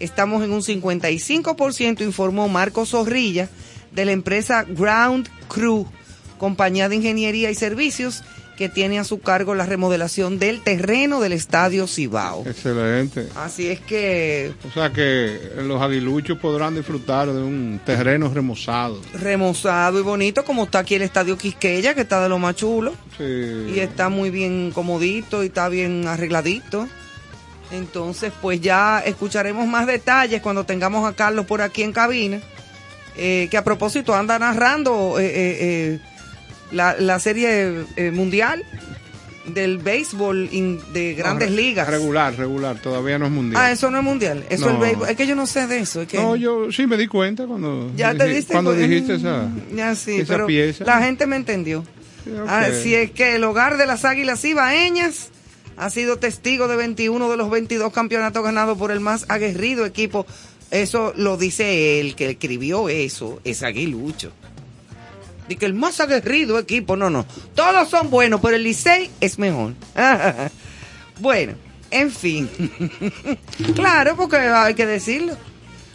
Estamos en un 55%, informó Marco Zorrilla de la empresa Ground Crew, compañía de ingeniería y servicios que tiene a su cargo la remodelación del terreno del Estadio Cibao. Excelente. Así es que O sea que los aguiluchos podrán disfrutar de un terreno remozado. remozado y bonito como está aquí el Estadio Quisqueya, que está de lo más chulo. Sí. y está muy bien comodito y está bien arregladito. Entonces, pues ya escucharemos más detalles cuando tengamos a Carlos por aquí en cabina. eh, que a propósito anda narrando eh, eh, eh, la, la serie eh, mundial del béisbol in- de grandes No, ligas. Regular, regular, todavía no es mundial. Ah, eso no es mundial. Eso es No. el béisbol. Es que yo no sé de eso. Es que No, yo sí me di cuenta cuando, ya te dije- diste cuando cu- dijiste esa, Mm, ya sí, esa pero pieza. la gente me entendió. Sí. Así es que el hogar de las Águilas Ibaeñas ha sido testigo de 21 de los 22 campeonatos ganados por el más aguerrido equipo. Eso lo dice él, que escribió eso, es aguilucho. Y que el más aguerrido equipo, no, no. Todos son buenos, pero el Licey es mejor. bueno, en fin. claro, porque hay que decirlo.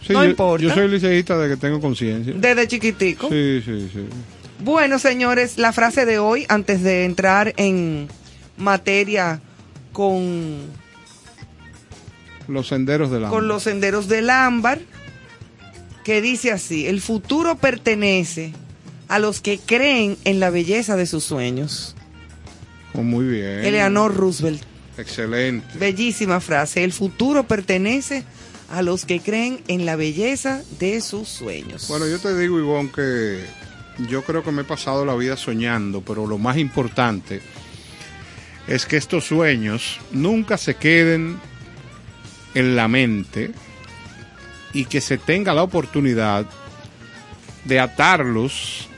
Sí, no yo, importa. Yo soy liceísta de que tengo conciencia. Desde chiquitico. Sí, sí, sí. Bueno, señores, la frase de hoy, antes de entrar en materia con, Los senderos del con los senderos del ámbar, que dice así, el futuro pertenece a los que creen en la belleza de sus sueños. Oh, muy bien. Eleanor Roosevelt, Excelente. bellísima frase, el futuro pertenece a los que creen en la belleza de sus sueños. Bueno, yo te digo, Ivonne, que yo creo que me he pasado la vida soñando, pero lo más importante es que estos sueños nunca se queden en la mente y que se tenga la oportunidad de atarlos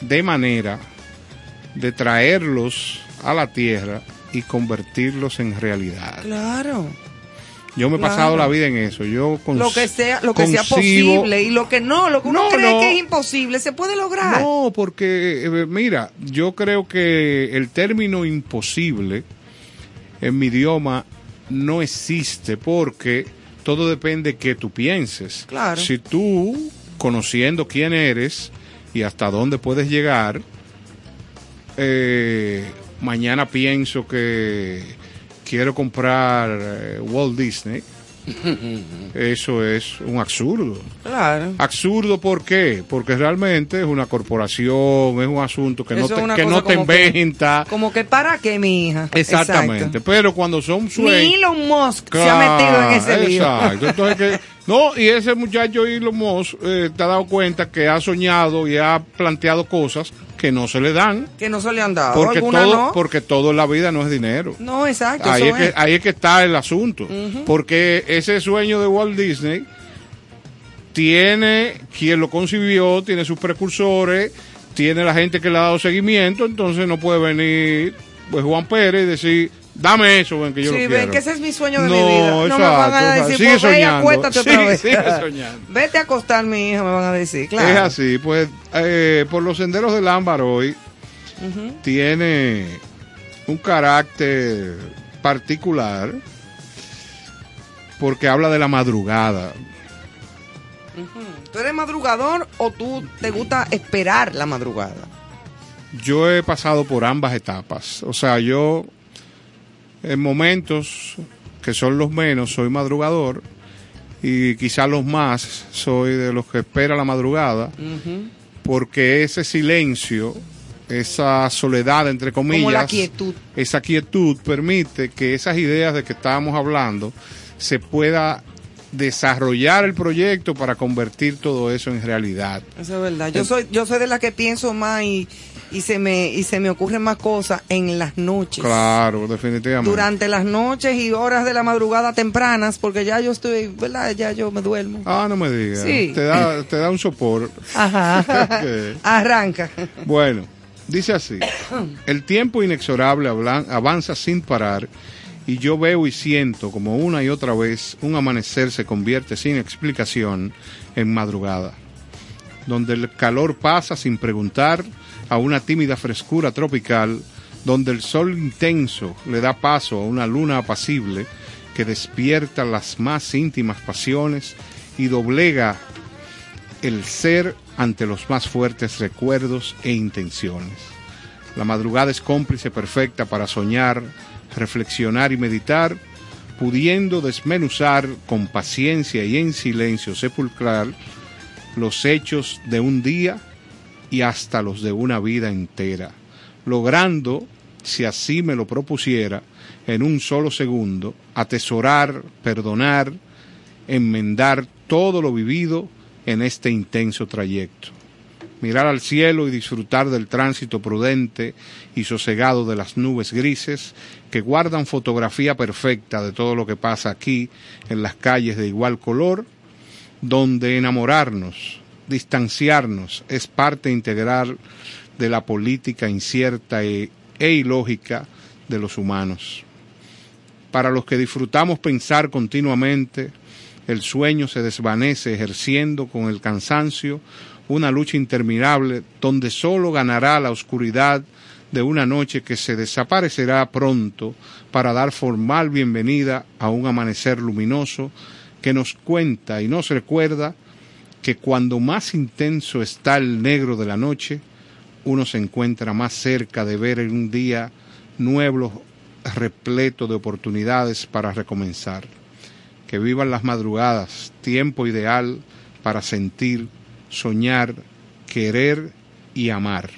de manera de traerlos a la tierra y convertirlos en realidad. Claro. Yo me he Claro. pasado la vida en eso. Yo Lo que sea, lo que sea posible y lo que no, lo que uno No, cree no. que es imposible, se puede lograr. No, porque, eh, mira, yo creo que el término imposible en mi idioma no existe porque todo depende de que tú pienses. Claro. Si tú, conociendo quién eres y hasta dónde puedes llegar, eh, mañana pienso que quiero comprar eh, Walt Disney, eso es un absurdo. Claro. Absurdo, ¿por qué? Porque realmente es una corporación, es un asunto que no Eso te, que no te como que- inventa. Como que para qué, mi hija. Exactamente. Exacto. Pero cuando son Ni sueños. Elon Musk se ha metido en ese lío. Exacto. Entonces, que, no, y ese muchacho Elon Musk eh, te ha dado cuenta que ha soñado y ha planteado cosas que no se le dan. Que no se le han dado. Porque ¿Alguna todo, no? porque todo en la vida no es dinero. No, exacto. Ahí es, que, ahí es que está el asunto. Porque ese sueño de Walt Disney tiene quien lo concibió, tiene sus precursores, tiene la gente que le ha dado seguimiento, entonces no puede venir pues Juan Pérez y decir, dame eso, ven que yo lo quiero. Sí, ven que ese es mi sueño de mi vida. No me van a decir, sigue pues, soñando. acuéstate otra vez. Sigue soñando. Vete a acostar, mi hija, me van a decir, claro. Es así, pues eh, por los senderos del ámbar hoy tiene un carácter particular porque habla de la madrugada. ¿Tú eres madrugador o tú te gusta esperar la madrugada? Yo he pasado por ambas etapas. O sea, yo en momentos que son los menos soy madrugador y quizás los más soy de los que espera la madrugada porque ese silencio esa soledad, entre comillas, quietud. esa quietud permite que esas ideas de que estábamos hablando se pueda desarrollar el proyecto para convertir todo eso en realidad. Eso es verdad. Yo soy, yo soy de la que pienso más y, y se me y se me ocurren más cosas en las noches. Claro, definitivamente. Durante las noches y horas de la madrugada tempranas, porque ya yo estoy, ¿verdad? Ya yo me duermo. Ah, no me digas. Sí. Te da, te da un sopor. Ajá. Arranca. Bueno. Dice así, el tiempo inexorable avanza sin parar y yo veo y siento como una y otra vez un amanecer se convierte sin explicación en madrugada, donde el calor pasa sin preguntar a una tímida frescura tropical, donde el sol intenso le da paso a una luna apacible que despierta las más íntimas pasiones y doblega el ser ante los más fuertes recuerdos e intenciones. La madrugada es cómplice perfecta para soñar, reflexionar y meditar, pudiendo desmenuzar con paciencia y en silencio sepulcral los hechos de un día y hasta los de una vida entera, logrando, si así me lo propusiera, en un solo segundo, atesorar, perdonar, enmendar todo lo vivido en este intenso trayecto. Mirar al cielo y disfrutar del tránsito prudente y sosegado de las nubes grises que guardan fotografía perfecta de todo lo que pasa aquí en las calles de igual color, donde enamorarnos, distanciarnos es parte integral de la política incierta e, e ilógica de los humanos. Para los que disfrutamos pensar continuamente, el sueño se desvanece ejerciendo con el cansancio una lucha interminable donde solo ganará la oscuridad de una noche que se desaparecerá pronto para dar formal bienvenida a un amanecer luminoso que nos cuenta y nos recuerda que cuando más intenso está el negro de la noche, uno se encuentra más cerca de ver en un día nuevo repleto de oportunidades para recomenzar que vivan las madrugadas, tiempo ideal para sentir, soñar, querer y amar.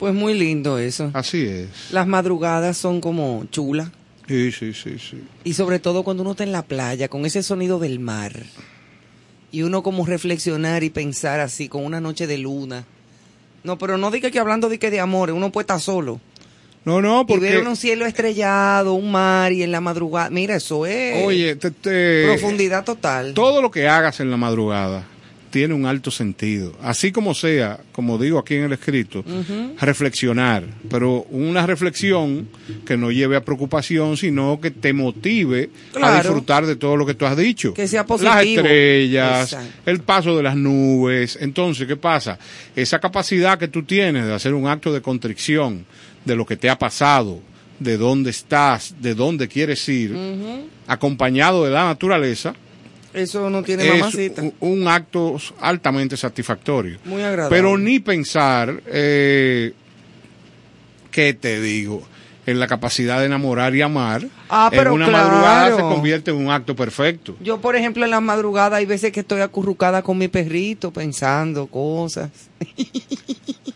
Pues muy lindo eso. Así es. Las madrugadas son como chulas. Sí, sí, sí, sí. Y sobre todo cuando uno está en la playa, con ese sonido del mar. Y uno como reflexionar y pensar así, con una noche de luna. No, pero no diga que hablando de que de amor, uno puede estar solo. No, no, porque... Y ver un cielo estrellado, un mar y en la madrugada. Mira, eso es... Oye, profundidad total. Todo lo que hagas en la madrugada tiene un alto sentido. Así como sea, como digo aquí en el escrito, reflexionar, pero una reflexión que no lleve a preocupación, sino que te motive a disfrutar de todo lo que tú has dicho. Que sea positivo. Las estrellas, el paso de las nubes. Entonces, ¿qué pasa? Esa capacidad que tú tienes de hacer un acto de contrición, de lo que te ha pasado, de dónde estás, de dónde quieres ir, acompañado de la naturaleza, eso no tiene es Un, acto altamente satisfactorio. Muy agradable. Pero ni pensar, eh, ¿qué te digo? En la capacidad de enamorar y amar. Ah, pero en una madrugada se convierte en un acto perfecto. Yo, por ejemplo, en la madrugada hay veces que estoy acurrucada con mi perrito pensando cosas.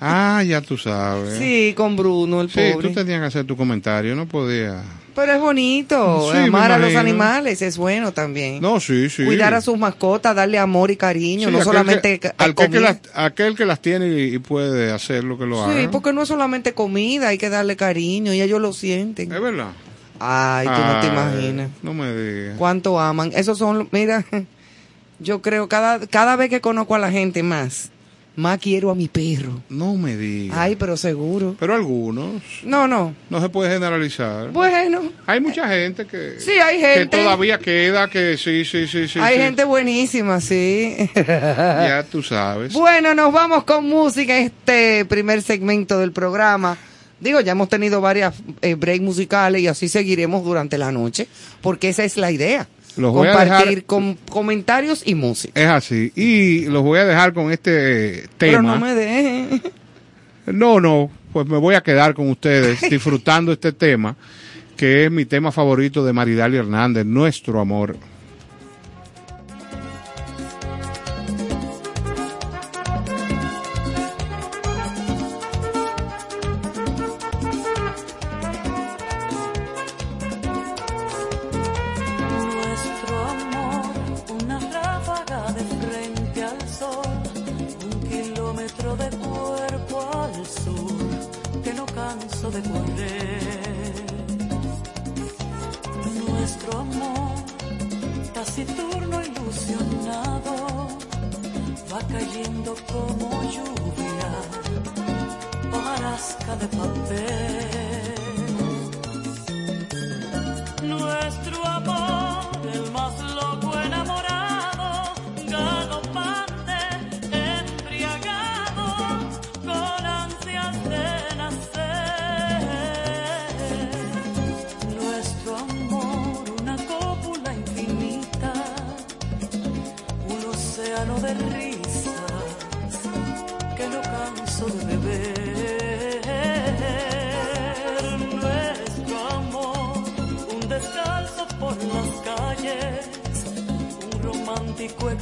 Ah, ya tú sabes. Sí, con Bruno, el pobre. Sí, tú tenías que hacer tu comentario, no podía. Pero es bonito, amar a los animales es bueno también. No, sí, sí. Cuidar a sus mascotas, darle amor y cariño, no solamente que, aquel, que las, aquel que las tiene y, puede hacer lo que lo haga. Sí, porque no es solamente comida, hay que darle cariño y ellos lo sienten. Es verdad. Ay, tú no te imaginas. No me digas. Cuánto aman. Esos son, mira, yo creo cada cada vez que conozco a la gente más más quiero a mi perro. No me digas. Ay, pero seguro. Pero algunos. No, no. No se puede generalizar. Bueno. Hay mucha gente que. Sí, hay gente. Que todavía queda, que sí, sí, sí, sí. Hay gente buenísima, sí. ya tú sabes. Bueno, nos vamos con música este primer segmento del programa. Digo, ya hemos tenido varias eh, breaks musicales y así seguiremos durante la noche, porque esa es la idea. Los voy compartir a dejar... con comentarios y música. Es así. Y los voy a dejar con este tema. Pero no me dejen. No, no, pues me voy a quedar con ustedes disfrutando este tema, que es mi tema favorito de Maridali Hernández, Nuestro Amor. de correr. Nuestro amor, taciturno, ilusionado, va cayendo como lluvia, hojarasca de papel. Con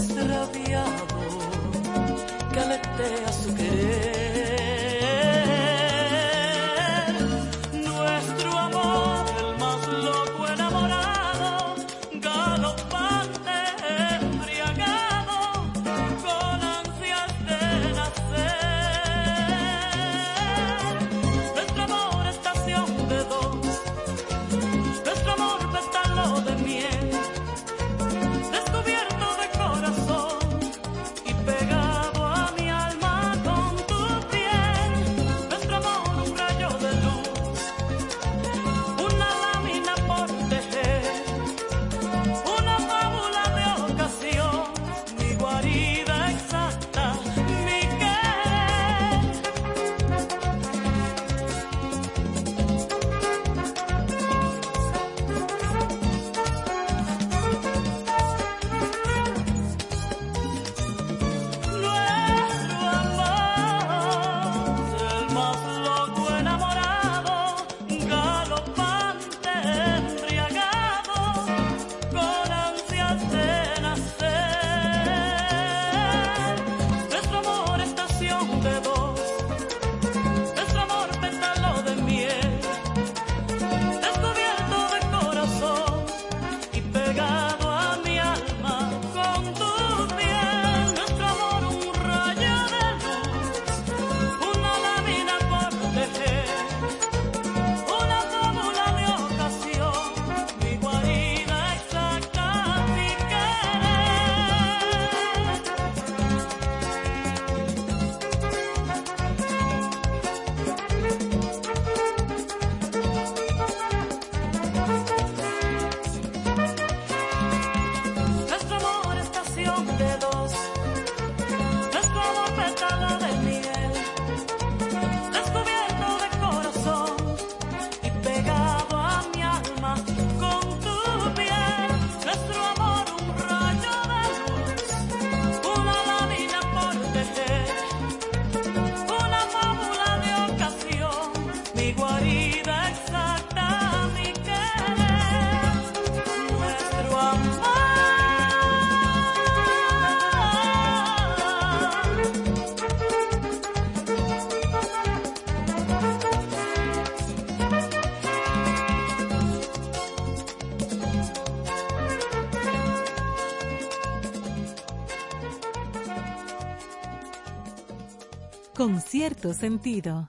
cierto sentido.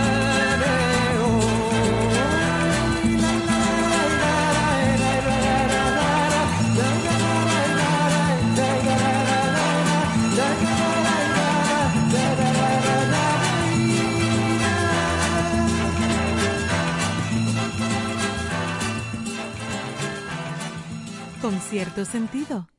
Cierto sentido.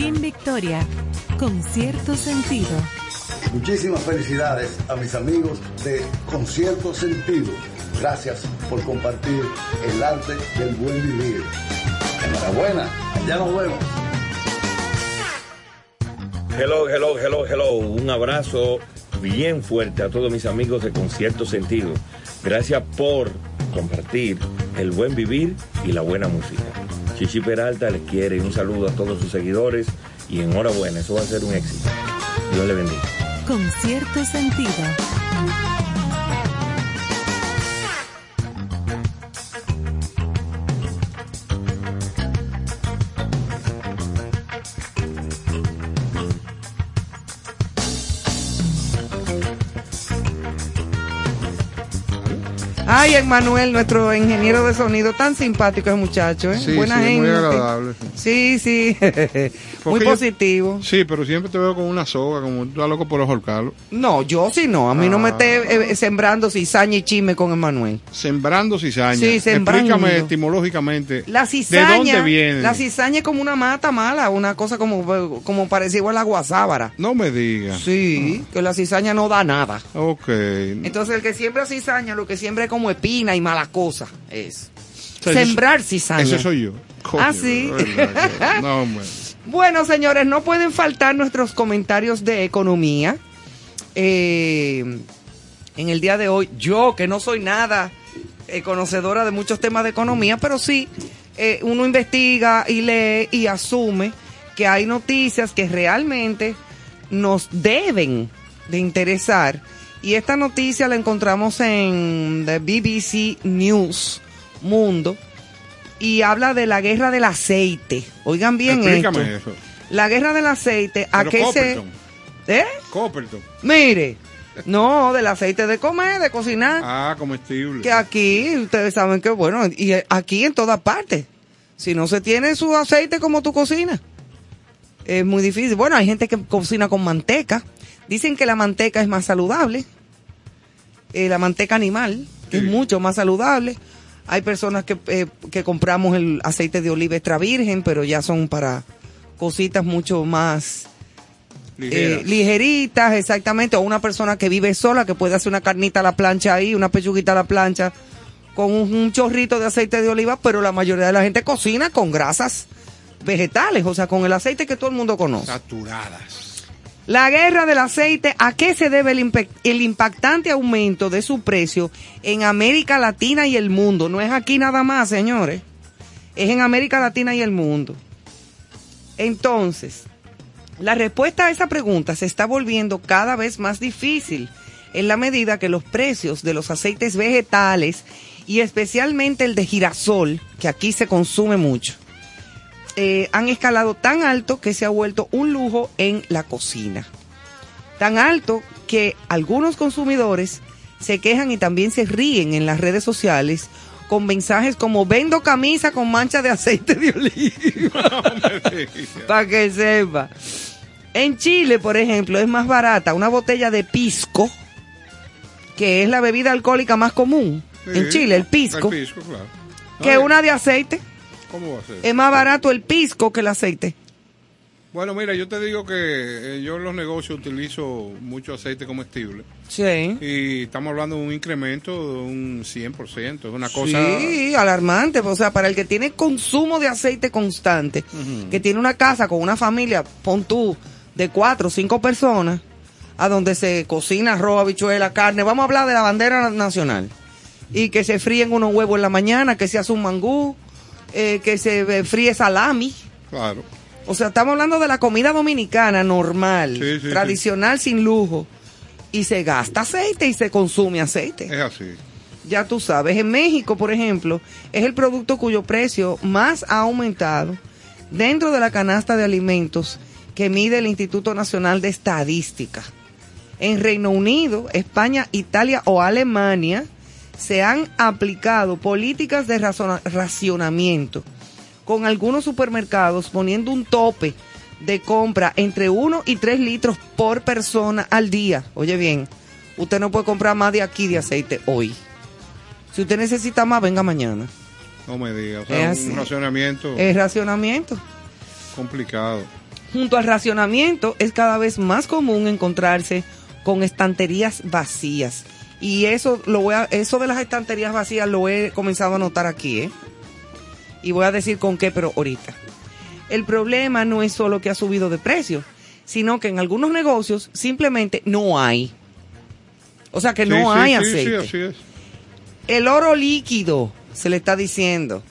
Joaquín Victoria, con cierto sentido. Muchísimas felicidades a mis amigos de Concierto Sentido. Gracias por compartir el arte del buen vivir. Enhorabuena, allá nos vemos. Hello, hello, hello, hello. Un abrazo bien fuerte a todos mis amigos de Concierto Sentido. Gracias por compartir el buen vivir y la buena música. Chichi Peralta les quiere un saludo a todos sus seguidores y enhorabuena, eso va a ser un éxito. Dios le bendiga. Con cierto sentido. Ay, Emanuel, nuestro ingeniero de sonido, tan simpático el muchacho, ¿eh? Sí, Buena sí, gente. muy agradable. Sí, sí. muy yo- positivo. Sí, pero siempre te veo con una soga, como tú estás loco por ahorcarlo. No, yo sí no. A mí no me Ah. esté eh, sembrando cizaña y chisme con Emanuel. Sembrando cizaña. Sí, sembrando. Explícame etimológicamente. La cizaña. ¿De dónde viene? La cizaña es como una mata mala, una cosa como, como parecido a la guasábara. No me digas. Sí, que la cizaña no da nada. Ok. Entonces el que siembra cizaña, lo que siembra es como y mala cosa. Es. O sea, ese- Sembrar cizaña. Ese soy yo. Coño, Ah, sí. No. Bueno, señores, no pueden faltar nuestros comentarios de economía. Eh, en el día de hoy, yo que no soy nada eh, conocedora de muchos temas de economía, pero sí, eh, uno investiga y lee y asume que hay noticias que realmente nos deben de interesar. Y esta noticia la encontramos en the BBC News Mundo y habla de la guerra del aceite. Oigan bien Explícame esto. eso. La guerra del aceite, ¿a Pero qué Copperton. se...? ¿Eh? Copperton. Mire, no, del aceite de comer, de cocinar. Ah, comestible. Que aquí, ustedes saben que bueno, y aquí en todas partes. Si no se tiene su aceite como tú cocinas, es muy difícil. Bueno, hay gente que cocina con manteca. Dicen que la manteca es más saludable. Eh, la manteca animal es mucho más saludable. Hay personas que, eh, que compramos el aceite de oliva extra virgen, pero ya son para cositas mucho más eh, ligeritas, exactamente, o una persona que vive sola, que puede hacer una carnita a la plancha ahí, una pechuguita a la plancha, con un, un chorrito de aceite de oliva, pero la mayoría de la gente cocina con grasas vegetales, o sea, con el aceite que todo el mundo conoce. Saturadas. La guerra del aceite, ¿a qué se debe el, impactante aumento de su precio en América Latina y el mundo? No es aquí nada más, señores. Es en América Latina y el mundo. Entonces, la respuesta a esa pregunta se está volviendo cada vez más difícil en la medida que los precios de los aceites vegetales y especialmente el de girasol, que aquí se consume mucho, eh, han escalado tan alto que se ha vuelto un lujo en la cocina. Tan alto que algunos consumidores se quejan y también se ríen en las redes sociales con mensajes como vendo camisa con mancha de aceite de oliva. Para que sepa. En Chile, por ejemplo, es más barata una botella de pisco, que es la bebida alcohólica más común. en Chile, el pisco, El pisco, claro. que una de aceite. ¿Cómo va a ser? Es más barato el pisco que el aceite. Bueno, mira, yo te digo que eh, yo en los negocios utilizo mucho aceite comestible. Sí. Y estamos hablando de un incremento de un 100%. Es una cosa... Sí, alarmante. O sea, para el que tiene consumo de aceite constante, que tiene una casa con una familia, pon tú, de cuatro o cinco personas, a donde se cocina arroz, habichuela, carne. Vamos a hablar de la bandera nacional. Y que se fríen unos huevos en la mañana, que se hace un mangú, eh, que se fríe salami. Claro. O sea, estamos hablando de la comida dominicana normal, Sí, sí, tradicional, sin lujo. Y se gasta aceite y se consume aceite. Es así. Ya tú sabes, en México, por ejemplo, es el producto cuyo precio más ha aumentado dentro de la canasta de alimentos que mide el Instituto Nacional de Estadística. En Reino Unido, España, Italia o Alemania se han aplicado políticas de racionamiento con algunos supermercados poniendo un tope de compra entre 1 y 3 litros por persona al día. Oye bien, usted no puede comprar más de aquí de aceite hoy. Si usted necesita más, venga mañana. No me digas. O Es sea, un racionamiento Es racionamiento. complicado. Junto al racionamiento es cada vez más común encontrarse con estanterías vacías. Y eso, lo voy a- eso de las estanterías vacías lo he comenzado a notar aquí, ¿eh? Y voy a decir con qué, pero ahorita. El problema no es solo que ha subido de precio, sino que en algunos negocios simplemente no hay. O sea que no Sí, hay sí, aceite. Así es. El oro líquido, se le está diciendo.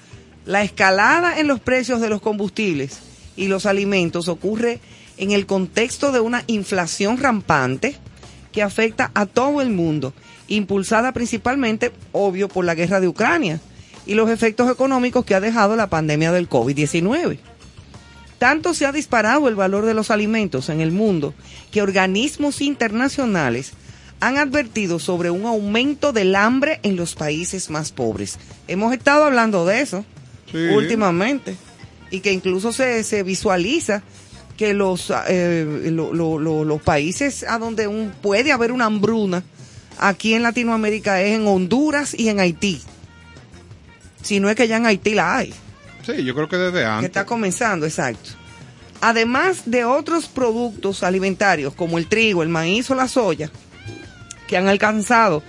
La escalada en los precios de los combustibles y los alimentos ocurre en el contexto de una inflación rampante que afecta a todo el mundo, impulsada principalmente, obvio, por la guerra de Ucrania y los efectos económicos que ha dejado la pandemia del COVID-19. Tanto se ha disparado el valor de los alimentos en el mundo que organismos internacionales han advertido sobre un aumento del hambre en los países más pobres. Hemos estado hablando de eso Sí. últimamente y que incluso se, se visualiza que los, eh, lo- lo- lo- los países a donde un, puede haber una hambruna aquí en Latinoamérica es en Honduras y en Haití. Si no es que ya en Haití la hay Sí, yo creo que desde que antes. está comenzando, exacto. Además de otros productos alimentarios como el trigo, el maíz o la soya, que han alcanzado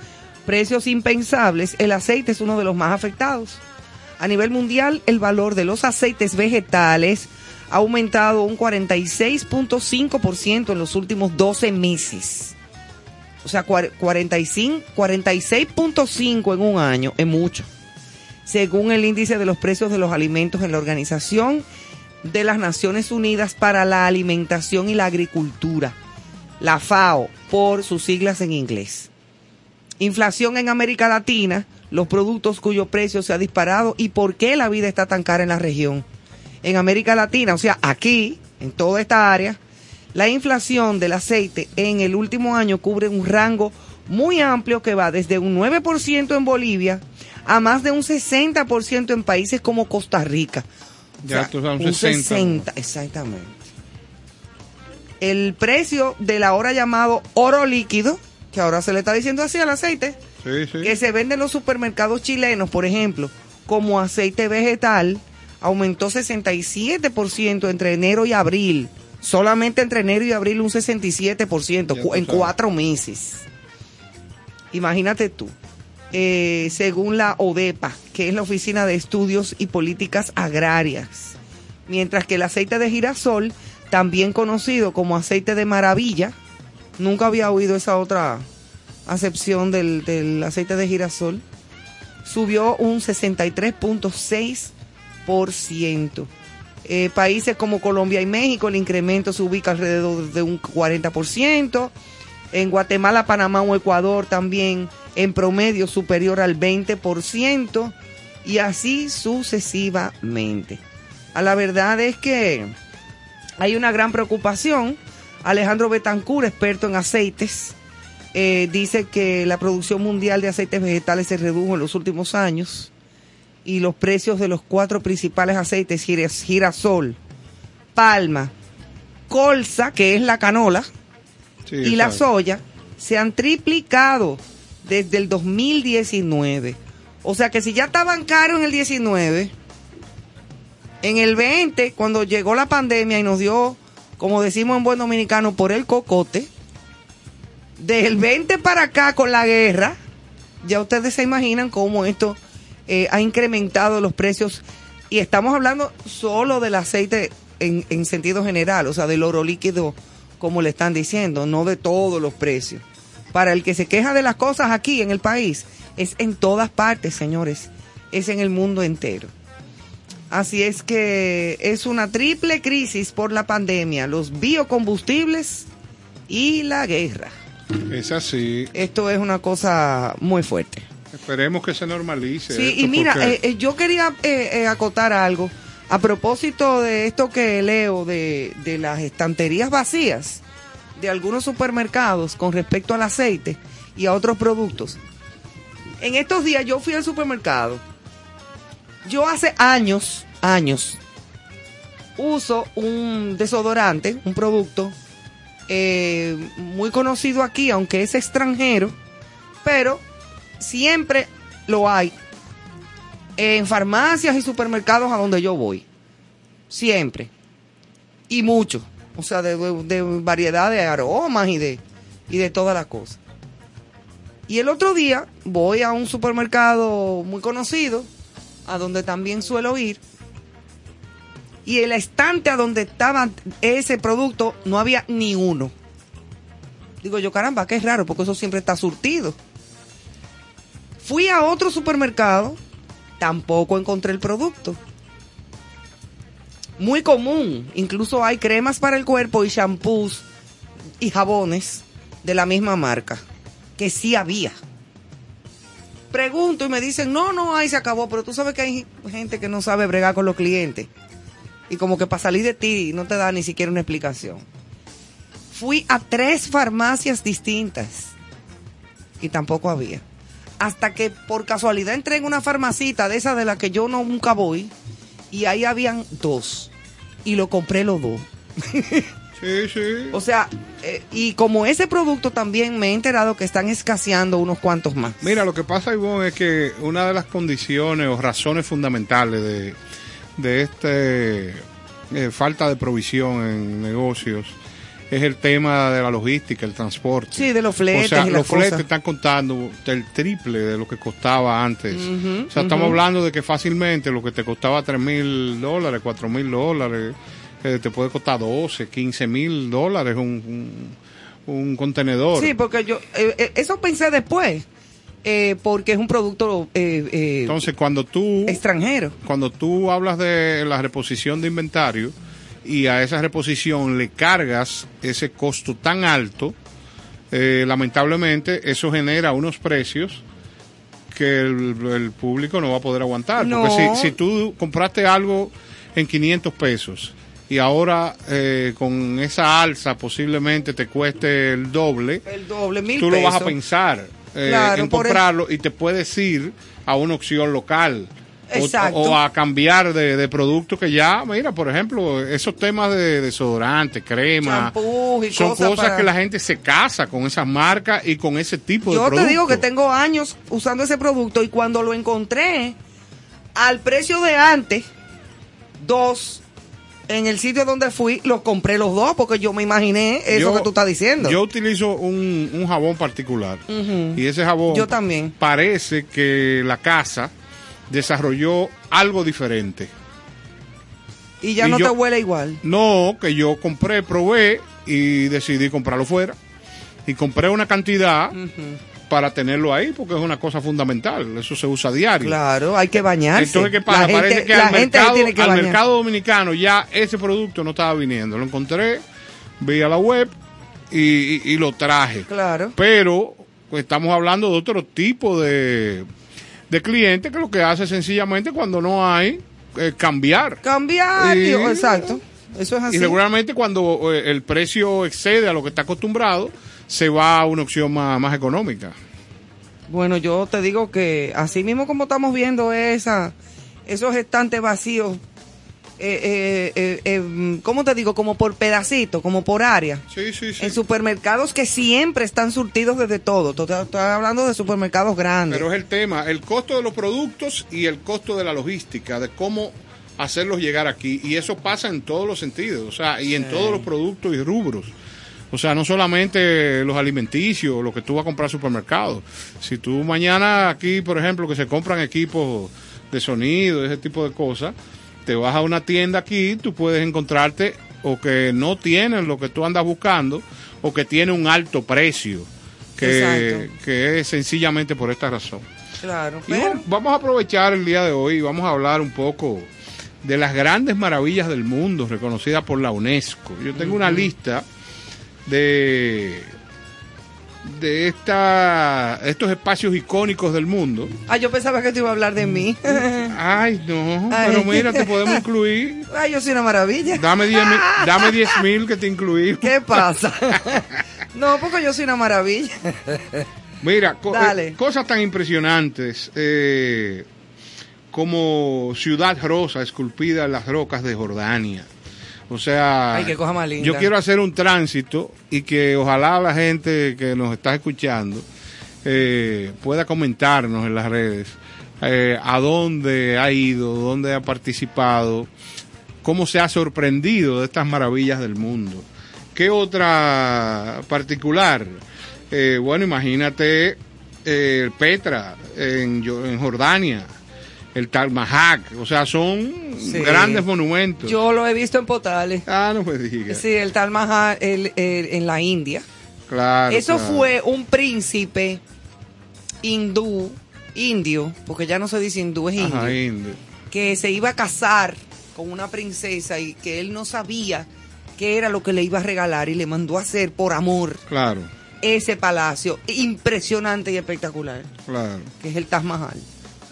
precios impensables, el aceite es uno de los más afectados. A nivel mundial, el valor de los aceites vegetales ha aumentado un 46.5% en los últimos 12 meses. O sea, cuar- 45 46.5 en un año es mucho según el índice de los precios de los alimentos en la Organización de las Naciones Unidas para la Alimentación y la Agricultura, la FAO, por sus siglas en inglés. Inflación en América Latina, los productos cuyo precio se ha disparado y por qué la vida está tan cara en la región. En América Latina, o sea, aquí, en toda esta área, la inflación del aceite en el último año cubre un rango muy amplio que va desde un 9% en Bolivia a más de un 60% en países como Costa Rica. O Ya sea, un un 60. 60, exactamente. El precio del ahora llamado oro líquido, que ahora se le está diciendo así al aceite, Sí, sí. que se vende en los supermercados chilenos, por ejemplo, como aceite vegetal, aumentó 67% entre enero y abril. Solamente entre enero y abril un 67% Ya cu- tú en cuatro meses. Imagínate tú. Eh, según la ODEPA, que es la Oficina de Estudios y Políticas Agrarias. Mientras que el aceite de girasol, también conocido como aceite de maravilla, nunca había oído esa otra acepción del, del aceite de girasol, subió un 63.6%. Eh, países como Colombia y México, el incremento se ubica alrededor de un 40%. En Guatemala, Panamá o Ecuador también en promedio superior al 20% y así sucesivamente. A la verdad es que hay una gran preocupación. Alejandro Betancourt, experto en aceites, eh, dice que la producción mundial de aceites vegetales se redujo en los últimos años y los precios de los cuatro principales aceites, giras- girasol, palma, colza, que es la canola, Sí, y la soya, se han triplicado desde el 2019. O sea que si ya estaban caros en el 19, en el 20, cuando llegó la pandemia y nos dio, como decimos en buen dominicano, por el cocote, del 20 para acá con la guerra, ya ustedes se imaginan cómo esto eh, ha incrementado los precios. Y estamos hablando solo del aceite en, en sentido general, o sea, del oro líquido, como le están diciendo, no de todos los precios. Para el que se queja de las cosas aquí en el país, es en todas partes, señores, es en el mundo entero. Así es que es una triple crisis por la pandemia, los biocombustibles y la guerra. Es así. Esto es una cosa muy fuerte. Esperemos que se normalice. Sí, esto, y mira, porque- eh, eh, yo quería eh, eh, acotar algo a propósito de esto que leo de, de las estanterías vacías de algunos supermercados con respecto al aceite y a otros productos. En estos días yo fui al supermercado. Yo hace años, años, uso un desodorante, un producto eh, muy conocido aquí, aunque es extranjero, pero siempre lo hay en farmacias y supermercados a donde yo voy. Siempre. Y mucho. O sea, de, variedad de aromas y de, y de todas las cosas. Y el otro día voy a un supermercado muy conocido, a donde también suelo ir, y el estante a donde estaba ese producto no había ni uno. Digo yo, caramba, qué raro, porque eso siempre está surtido. Fui a otro supermercado, tampoco encontré el producto. Muy común, incluso hay cremas para el cuerpo y shampoos y jabones de la misma marca, que sí había. Pregunto y me dicen, no, no, ahí se acabó, pero tú sabes que hay gente que no sabe bregar con los clientes. Y como que para salir de ti no te da ni siquiera una explicación. Fui a tres farmacias distintas y tampoco había. Hasta que por casualidad entré en una farmacita de esas de la que yo no nunca voy y ahí habían dos y lo compré los dos. Sí, sí. O sea, eh, y como ese producto también me he enterado que están escaseando unos cuantos más. Mira, lo que pasa, Ivonne, es que una de las condiciones o razones fundamentales de, de este eh, falta de provisión en negocios es el tema de la logística, el transporte. Sí, de los fletes O sea, y los fletes cosas. están contando el triple de lo que costaba antes. O sea, estamos hablando de que fácilmente lo que te costaba 3 mil dólares, 4 mil dólares, eh, te puede costar 12, 15 mil dólares un, un, un contenedor. Sí, porque yo, eh, eh, eso pensé después, eh, porque es un producto eh, eh, Entonces, cuando tú... extranjero. cuando tú hablas de la reposición de inventario y a esa reposición le cargas ese costo tan alto, eh, lamentablemente eso genera unos precios que el, el público no va a poder aguantar. No. Porque si, si tú compraste algo en 500 pesos y ahora eh, con esa alza posiblemente te cueste el doble, El doble, mil tú lo vas a pensar eh, Claro, en el- comprarlo y te puedes ir a una opción local. O- Exacto. O, a cambiar de, de producto que ya, mira, por ejemplo, esos temas de desodorante, crema, y son cosas cosas para- que la gente se casa con esas marcas y con ese tipo de Yo productos. te digo que tengo años usando ese producto y cuando lo encontré al precio de antes, dos, en el sitio donde fui, los compré los dos porque yo me imaginé eso Yo- que tú estás diciendo. Yo utilizo un, un jabón particular y ese jabón Yo también. parece que la casa desarrolló algo diferente. Y ya y no yo- te huele igual. No, que yo compré, probé y decidí comprarlo fuera. Y compré una cantidad para tenerlo ahí porque es una cosa fundamental. Eso se usa a diario. Claro, hay que bañarse. Entonces, ¿qué pasa? La gente- Parece que al, mercado, tiene que al mercado dominicano ya ese producto no estaba viniendo. Lo encontré, vi a la web y, y- y lo traje. Claro. Pero pues, estamos hablando de otro tipo de, de cliente que lo que hace sencillamente cuando no hay, eh, cambiar. Cambiar, Y- digo, exacto. Eso es así. Y regularmente cuando eh, el precio excede a lo que está acostumbrado, se va a una opción más, más económica. Bueno, yo te digo que así mismo como estamos viendo esa, esos estantes vacíos, eh, eh, eh, eh, ¿cómo te digo? Como por pedacito, como por área. Sí, sí, sí. En supermercados que siempre están surtidos desde todo. Estás hablando de supermercados grandes. Pero es el tema, el costo de los productos y el costo de la logística, de cómo hacerlos llegar aquí. Y eso pasa en todos los sentidos, o sea, y en todos los productos y rubros. O sea, no solamente los alimenticios, lo que tú vas a comprar al supermercado. Si tú mañana aquí, por ejemplo, que se compran equipos de sonido, ese tipo de cosas, te vas a una tienda aquí, tú puedes encontrarte o que no tienen lo que tú andas buscando o que tiene un alto precio, que, que es sencillamente por esta razón. claro. Y Pero, bueno, vamos a aprovechar el día de hoy y vamos a hablar un poco de las grandes maravillas del mundo reconocidas por la UNESCO. Yo tengo una lista de de esta, estos espacios icónicos del mundo. ah, yo pensaba que te iba a hablar de mí. Ay, no, Ay. pero mira, te podemos incluir. Ay, yo soy una maravilla. Dame 10 mil, dame 10 mil que te incluimos. ¿Qué pasa? no, porque yo soy una maravilla. Mira, co- eh, cosas tan impresionantes eh, como Ciudad Rosa esculpida en las rocas de Jordania. O sea, Ay, qué cosa más linda. yo quiero hacer un tránsito y que ojalá la gente que nos está escuchando eh, pueda comentarnos en las redes eh, a dónde ha ido, dónde ha participado cómo se ha sorprendido de estas maravillas del mundo. ¿Qué otra particular? Eh, bueno, imagínate eh, Petra en, en Jordania, el Tal Mahak, o sea, son Sí. grandes monumentos. Yo lo he visto en Potales. Ah, no me digas. Sí, el Taj Mahal el- el- en la India. Claro. Eso claro. fue un príncipe hindú, indio, porque ya no se dice hindú, es indio, Ajá, indio. que se iba a casar con una princesa y que él no sabía qué era lo que le iba a regalar y le mandó a hacer por amor Claro, ese palacio impresionante y espectacular, claro. que es el Taj Mahal.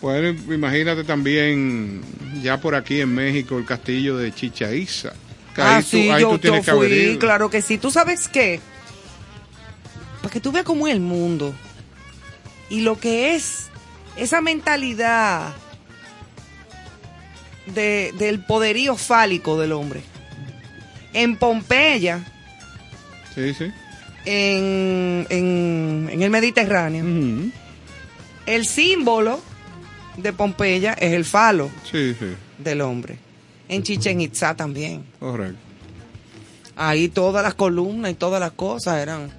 Bueno, imagínate también ya por aquí en México el castillo de Chicha. Que Ah, ahí tú- sí, ahí yo, tú tienes yo que fui, ido. claro que sí. ¿Tú sabes qué? Para que tú veas cómo es el mundo y lo que es esa mentalidad de, del poderío fálico del hombre. En Pompeya, Sí, sí. en, en, en el Mediterráneo, el símbolo de Pompeya es el falo Sí, sí. del hombre. En Chichen Itza también. Correcto. Ahí todas las columnas y todas las cosas eran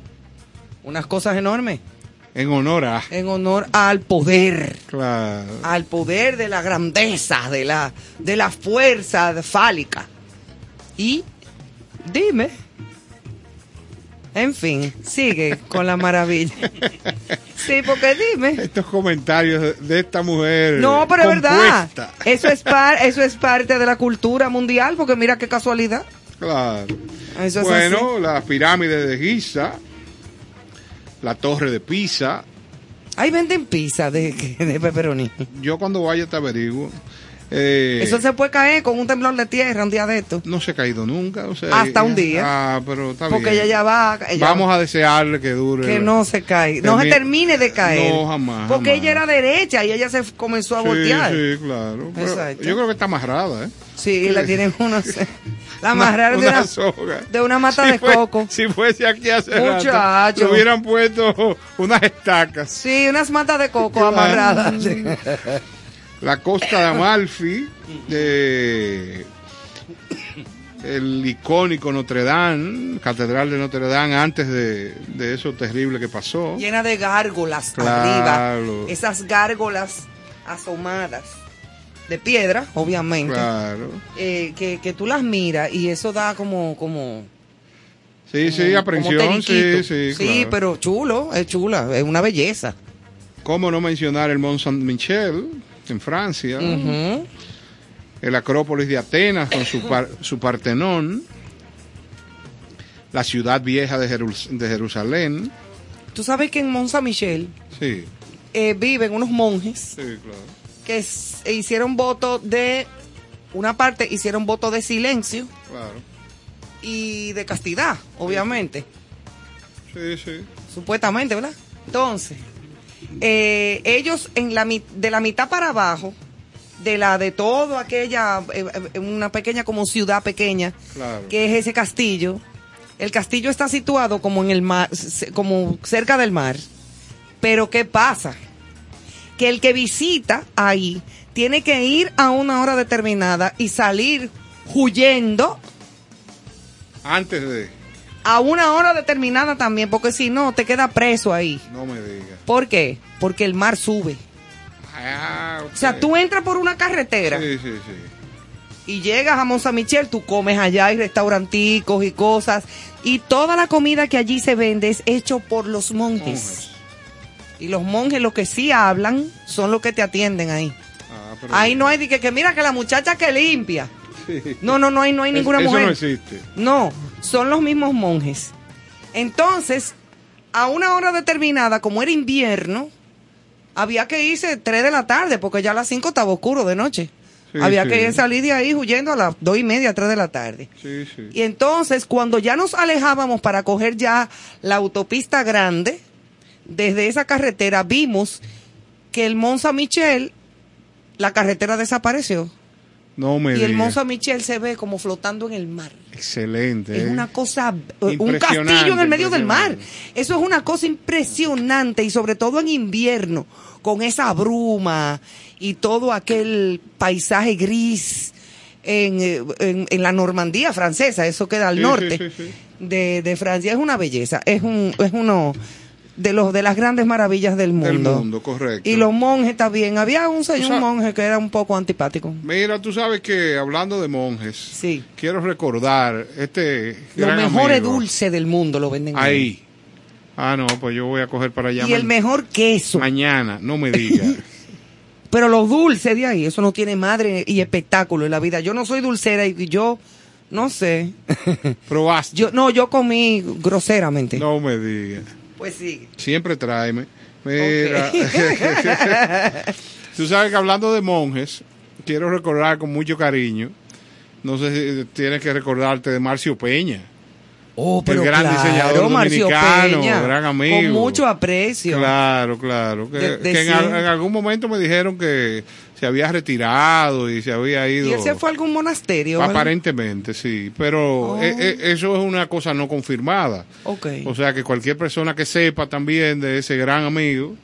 unas cosas enormes En honor a. en honor al poder, Claro. al poder de la grandeza, de la de la fuerza fálica. Y dime, en fin, sigue con la maravilla. Sí, porque dime. Estos comentarios de- esta mujer. No, pero es verdad. Eso es par, eso es parte de la cultura mundial, porque mira qué casualidad. Claro. Eso es bueno, las pirámides de Giza, la torre de Pisa. Ahí venden pizza de, de pepperoni. Yo cuando vaya te averiguo. Eh, Eso se puede caer con un temblor de tierra un día de esto. no se ha caído nunca. o sea, Hasta un día. Ah, pero está Porque bien. ella ya va. ella Vamos va- a desearle que dure. Que no se cae. No se Termi- termine de caer. No, jamás, Porque jamás. ella era derecha y ella se comenzó a Sí, voltear. Sí, sí, claro. Exacto. yo creo que está amarrada, ¿eh? la tienen unos. La Una- amarraron de una una, soga. de una mata Si de fue- coco. Si fuese aquí hace rato, Muchacho. le hubieran puesto unas estacas. Sí, unas matas de coco Claro. amarradas. La costa de Amalfi, de el icónico Notre Dame, Catedral de Notre Dame, antes de, de eso terrible que pasó. Llena de gárgolas Claro. arriba. Esas gárgolas asomadas. De piedra, obviamente. Claro. eh, que, que tú las miras y eso da como. como Sí, sí, como- aprensión, sí, teriquito. sí. Sí, claro. pero chulo, es chula, es una belleza. ¿Cómo no mencionar el Mont Saint-Michel en Francia? Ujú. el Acrópolis de Atenas con su, par- su Partenón, la ciudad vieja de, Jerus- de Jerusalén. Tú sabes que en Mont Saint Michel Sí, eh, viven unos monjes sí, claro. que s- e hicieron voto de. Una parte hicieron voto de silencio Claro. y de castidad, obviamente. Sí, sí. Supuestamente, ¿verdad? Entonces, eh, ellos en la, de la mitad para abajo, de la de todo aquella, eh, eh, una pequeña como ciudad pequeña, Claro. que es ese castillo. El castillo está situado como en el mar, como cerca del mar. Pero ¿qué pasa? Que el que visita ahí tiene que ir a una hora determinada y salir huyendo Antes de. A una hora determinada también, porque si no te queda preso ahí. No me digas. ¿Por qué? Porque el mar sube. Ah. O sea, tú entras por una carretera Sí, sí, sí. y llegas a Saint Michel, tú comes allá, hay restauranticos y cosas, y toda la comida que allí se vende es hecho por los monjes. Monjes. Y los monjes lo que sí hablan son los que te atienden ahí. Ah, pero- Ahí no hay de que, que mira que la muchacha que limpia. Sí. No, no, no hay, no hay Es- ninguna eso mujer. no existe. No, son los mismos monjes. Entonces, a una hora determinada, como era invierno, había que irse 3 de la tarde, porque ya a las 5 estaba oscuro de noche. Sí, había sí. que salir de ahí huyendo a las dos y media, 3 de la tarde. Sí, sí. Y entonces, cuando ya nos alejábamos para coger ya la autopista grande, desde esa carretera vimos que el Saint Michel, la carretera desapareció. No me y el Saint Michel se ve como flotando en el mar. Excelente. Es ¿eh? una cosa, un Impresionante, castillo en el medio del mar. Eso es una cosa impresionante y sobre todo en invierno, con esa bruma y todo aquel paisaje gris, en, eh, en, en la Normandía francesa, eso queda al Sí, norte sí, sí, sí. De, de Francia. Es una belleza, es, un, es uno de los de las grandes maravillas del mundo. Del mundo, correcto. Y los monjes también. Había un señor monje que era un poco antipático. Mira, tú sabes que hablando de monjes, Sí. quiero recordar este Los mejores dulces del mundo lo venden Ahí. Ah, no, pues yo voy a coger para allá. Y el mejor queso. Mañana, no me digas. Pero los dulces de ahí, eso no tiene madre y espectáculo en la vida. Yo no soy dulcera y yo, no sé. Probaste. Yo, no, yo comí groseramente. No me digas. Pues sí. Siempre tráeme. Mira. Tú sabes que hablando de monjes, quiero recordar con mucho cariño. No sé si tienes que recordarte de Marcio Peña. Oh, pero el gran claro, diseñador Marcio dominicano, Peña, gran amigo. Con mucho aprecio. Claro, claro. Que, De- de que en, al- siempre. en algún momento me dijeron que se había retirado y se había ido. ¿Y él se fue a algún monasterio? ¿verdad? Aparentemente, sí. Pero Oh. eh, eh, eso es una cosa no confirmada. Ok. O sea que cualquier persona que sepa también de ese gran amigo,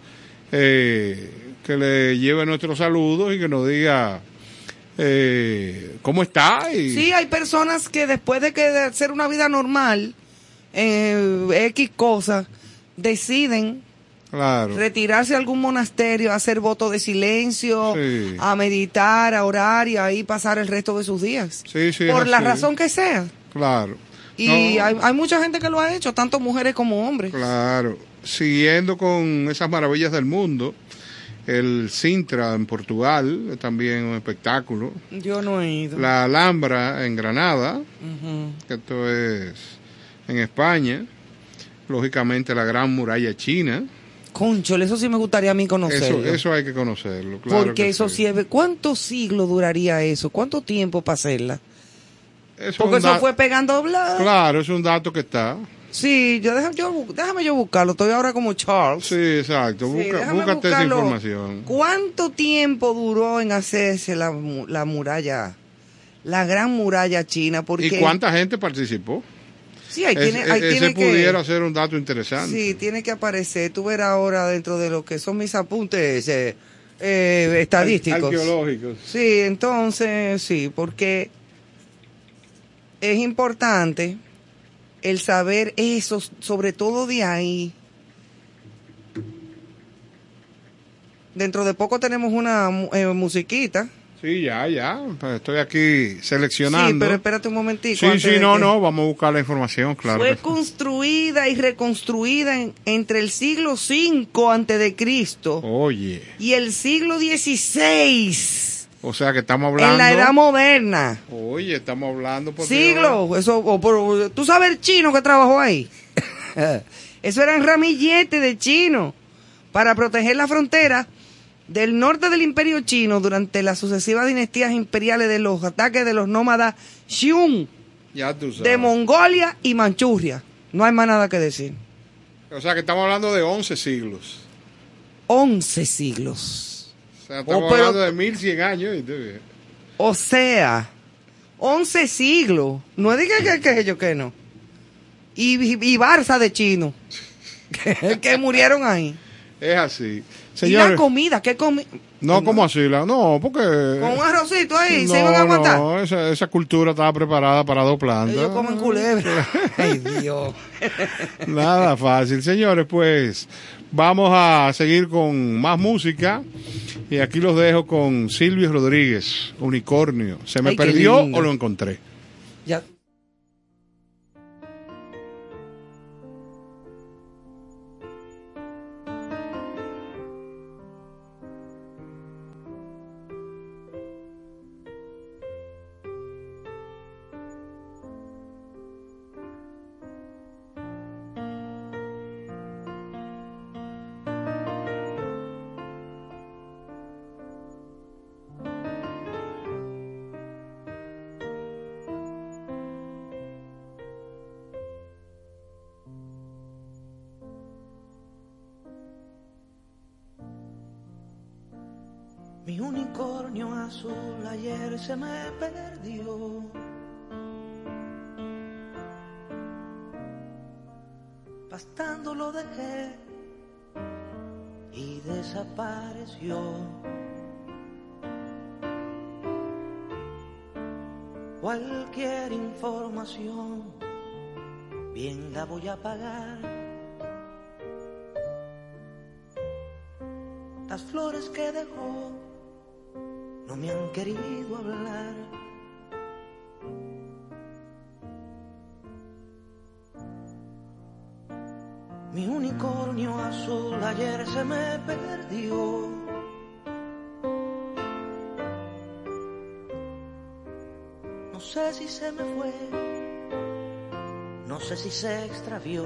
eh, que le lleve nuestros saludos y que nos diga eh, cómo está. Y, Sí, hay personas que después de que de hacer una vida normal, eh, X cosas, deciden Claro. retirarse a algún monasterio, a hacer voto de silencio, Sí. a meditar, a orar y ahí pasar el resto de sus días. Sí, sí, es Por la razón que sea. Claro. Y No, hay, hay mucha gente que lo ha hecho, tanto mujeres como hombres. Claro. Siguiendo con esas maravillas del mundo, el Sintra en Portugal, también un espectáculo. Yo no he ido. La Alhambra en Granada, que esto es en España. Lógicamente la Gran Muralla China. Conchole, eso sí me gustaría a mí conocerlo. Eso, eso hay que conocerlo. Claro Porque que eso sí. es- ¿Cuántos siglos duraría eso? ¿Cuánto tiempo para hacerla? Eso Porque eso fue pegando bla. Claro, es un dato que está. Sí, yo, deja- yo déjame yo buscarlo. Estoy ahora como Charles. Sí, exacto. Sí, Busca- déjame búscate esa información. ¿Cuánto tiempo duró en hacerse la, la muralla, la gran muralla china? Porque, ¿Y cuánta gente participó? Sí, ahí Es- tiene, ahí ese tiene que... pudiera ser un dato interesante. Sí, tiene que aparecer. Tú verás ahora dentro de lo que son mis apuntes eh, eh, estadísticos. Arqueológicos. Sí, entonces, sí, porque es importante el saber eso, sobre todo de ahí. Dentro de poco tenemos una eh, musiquita. Sí, ya, ya. Pues Estoy aquí seleccionando. Sí, pero espérate un momentico. Sí, sí, no, que- no. Vamos a buscar la información, claro. Fue construida y reconstruida en- entre el siglo V antes de Cristo Oye, y el siglo XVI o sea que estamos hablando. en la edad moderna. Oye, estamos hablando por Siglo, eso, o por- tú sabes el chino que trabajó ahí. eso eran ramilletes de chino para proteger la frontera del norte del imperio chino durante las sucesivas dinastías imperiales de los ataques de los nómadas sabes. de Mongolia y Manchuria. No hay más nada que decir. O sea que estamos hablando de 11 siglos. 11 siglos. O sea, estamos Oh, pero- hablando de 1100 años. O sea, 11 siglos. No es diga que, que yo que no. Y, y, y Barça de chino. que, que murieron ahí. Es así. Y la comida, ¿qué comi no, como así? La, no, porque... Con un arrocito ahí, no, se iban a aguantar. No, esa, esa cultura estaba preparada para dos plantas. Ellos comen culebra. Ay, Dios. Nada fácil. Señores, pues vamos a seguir con más música. Y aquí los dejo con Silvio Rodríguez, Unicornio. ¿Se me Ay, perdió o lo encontré? Ya. Mi unicornio azul ayer se me perdió. Pastando lo dejé y desapareció. Cualquier información, bien la voy a pagar. Las flores que dejó me han querido hablar. Mi unicornio azul ayer se me perdió. No sé si se me fue, no sé si se extravió.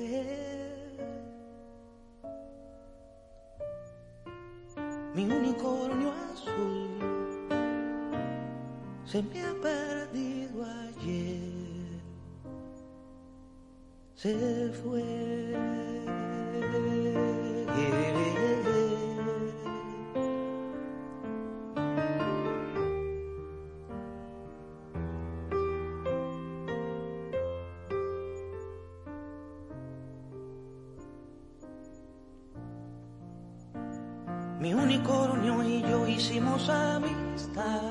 Se fue. Mi unicornio y yo hicimos amistad.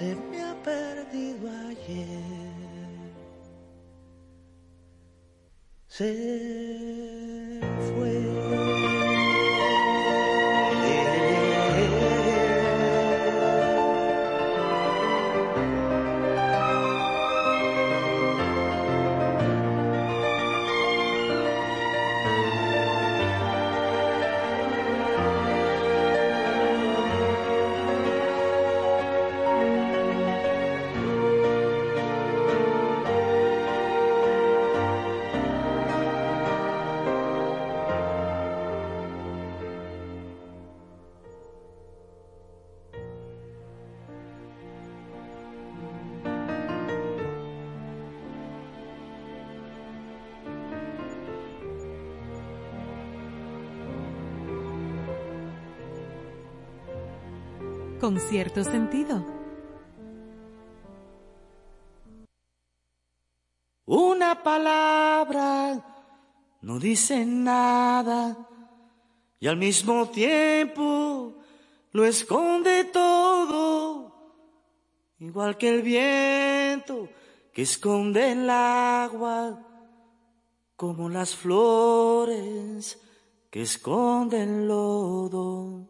se me ha perdido ayer. Se con cierto sentido. Una palabra no dice nada y al mismo tiempo lo esconde todo, igual que el viento que esconde el agua, como las flores que esconden lodo.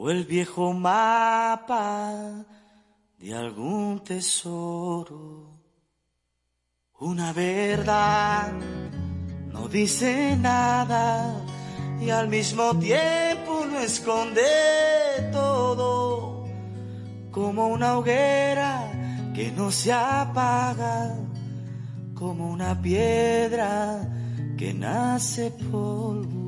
o el viejo mapa de algún tesoro. Una verdad no dice nada y al mismo tiempo no esconde todo, como una hoguera que no se apaga, como una piedra que nace polvo.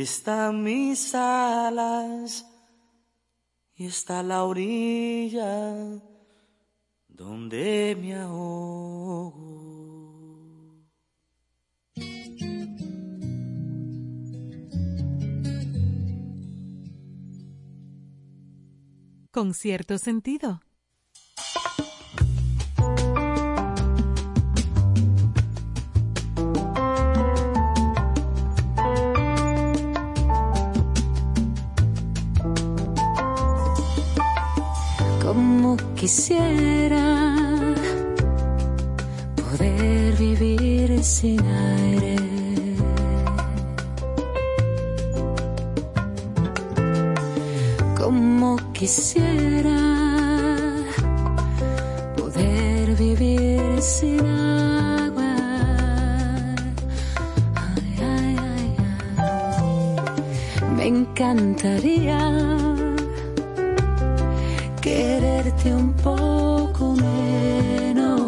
están mis alas y está la orilla donde me ahogo. Con cierto sentido. Quisiera poder vivir sin aire. Como quisiera poder vivir sin agua. Ay, ay, ay. Me encantaría un poco menos.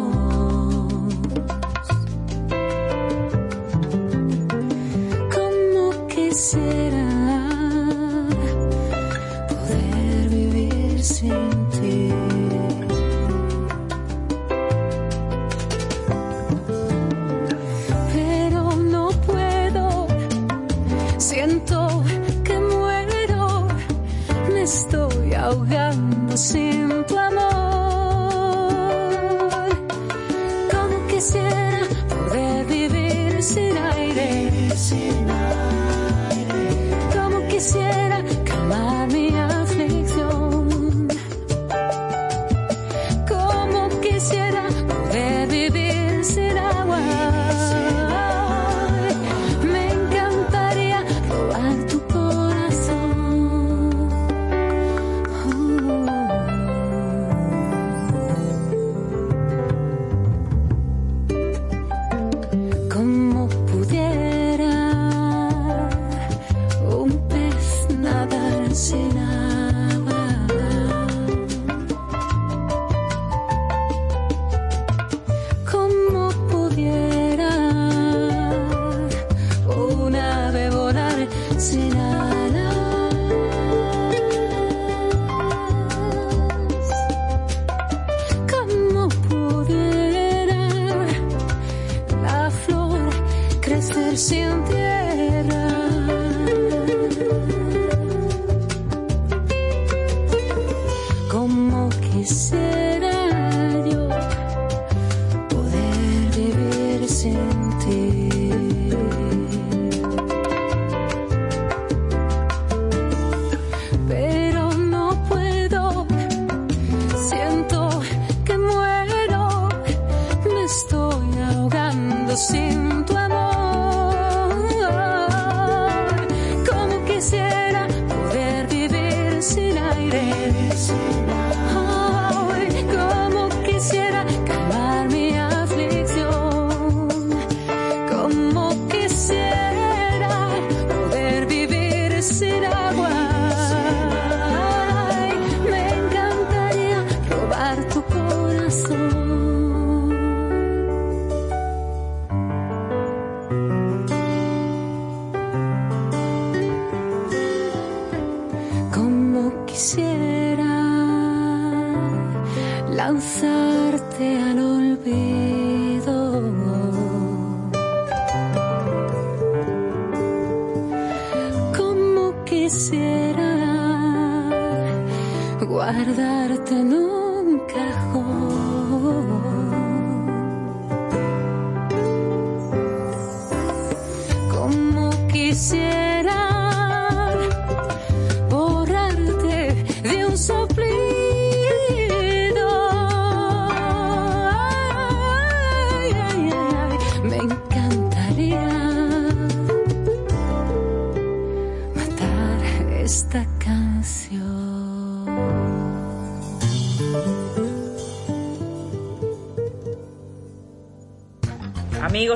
Como quisiera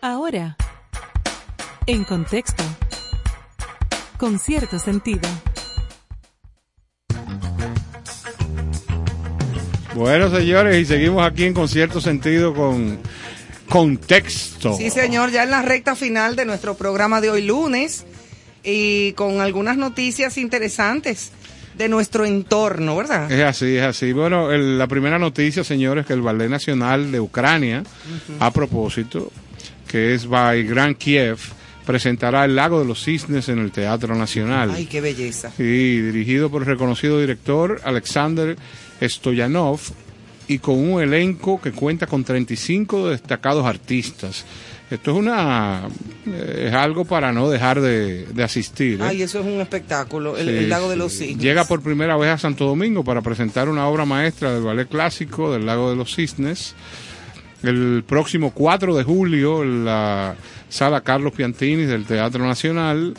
Ahora, en contexto. Con cierto sentido. Bueno, señores, y seguimos aquí en concierto sentido con contexto. Sí, señor, ya en la recta final de nuestro programa de hoy lunes y con algunas noticias interesantes de nuestro entorno, ¿verdad? Es así, es así. Bueno, el- la primera noticia, señores, que el Ballet Nacional de Ucrania, a propósito, que es by Grand Kiev, presentará El Lago de los Cisnes en el Teatro Nacional. Ay, qué belleza. Sí, dirigido por el reconocido director Alexander Stoyanov y con un elenco que cuenta con 35 destacados artistas. Esto es una eh, es algo para no dejar de, de asistir. ¿eh? Ay, eso es un espectáculo, el, Sí, el lago de los cisnes. Llega por primera vez a Santo Domingo para presentar una obra maestra del ballet clásico del Lago de los Cisnes. El próximo 4 de julio en la sala Carlos Piantini del Teatro Nacional,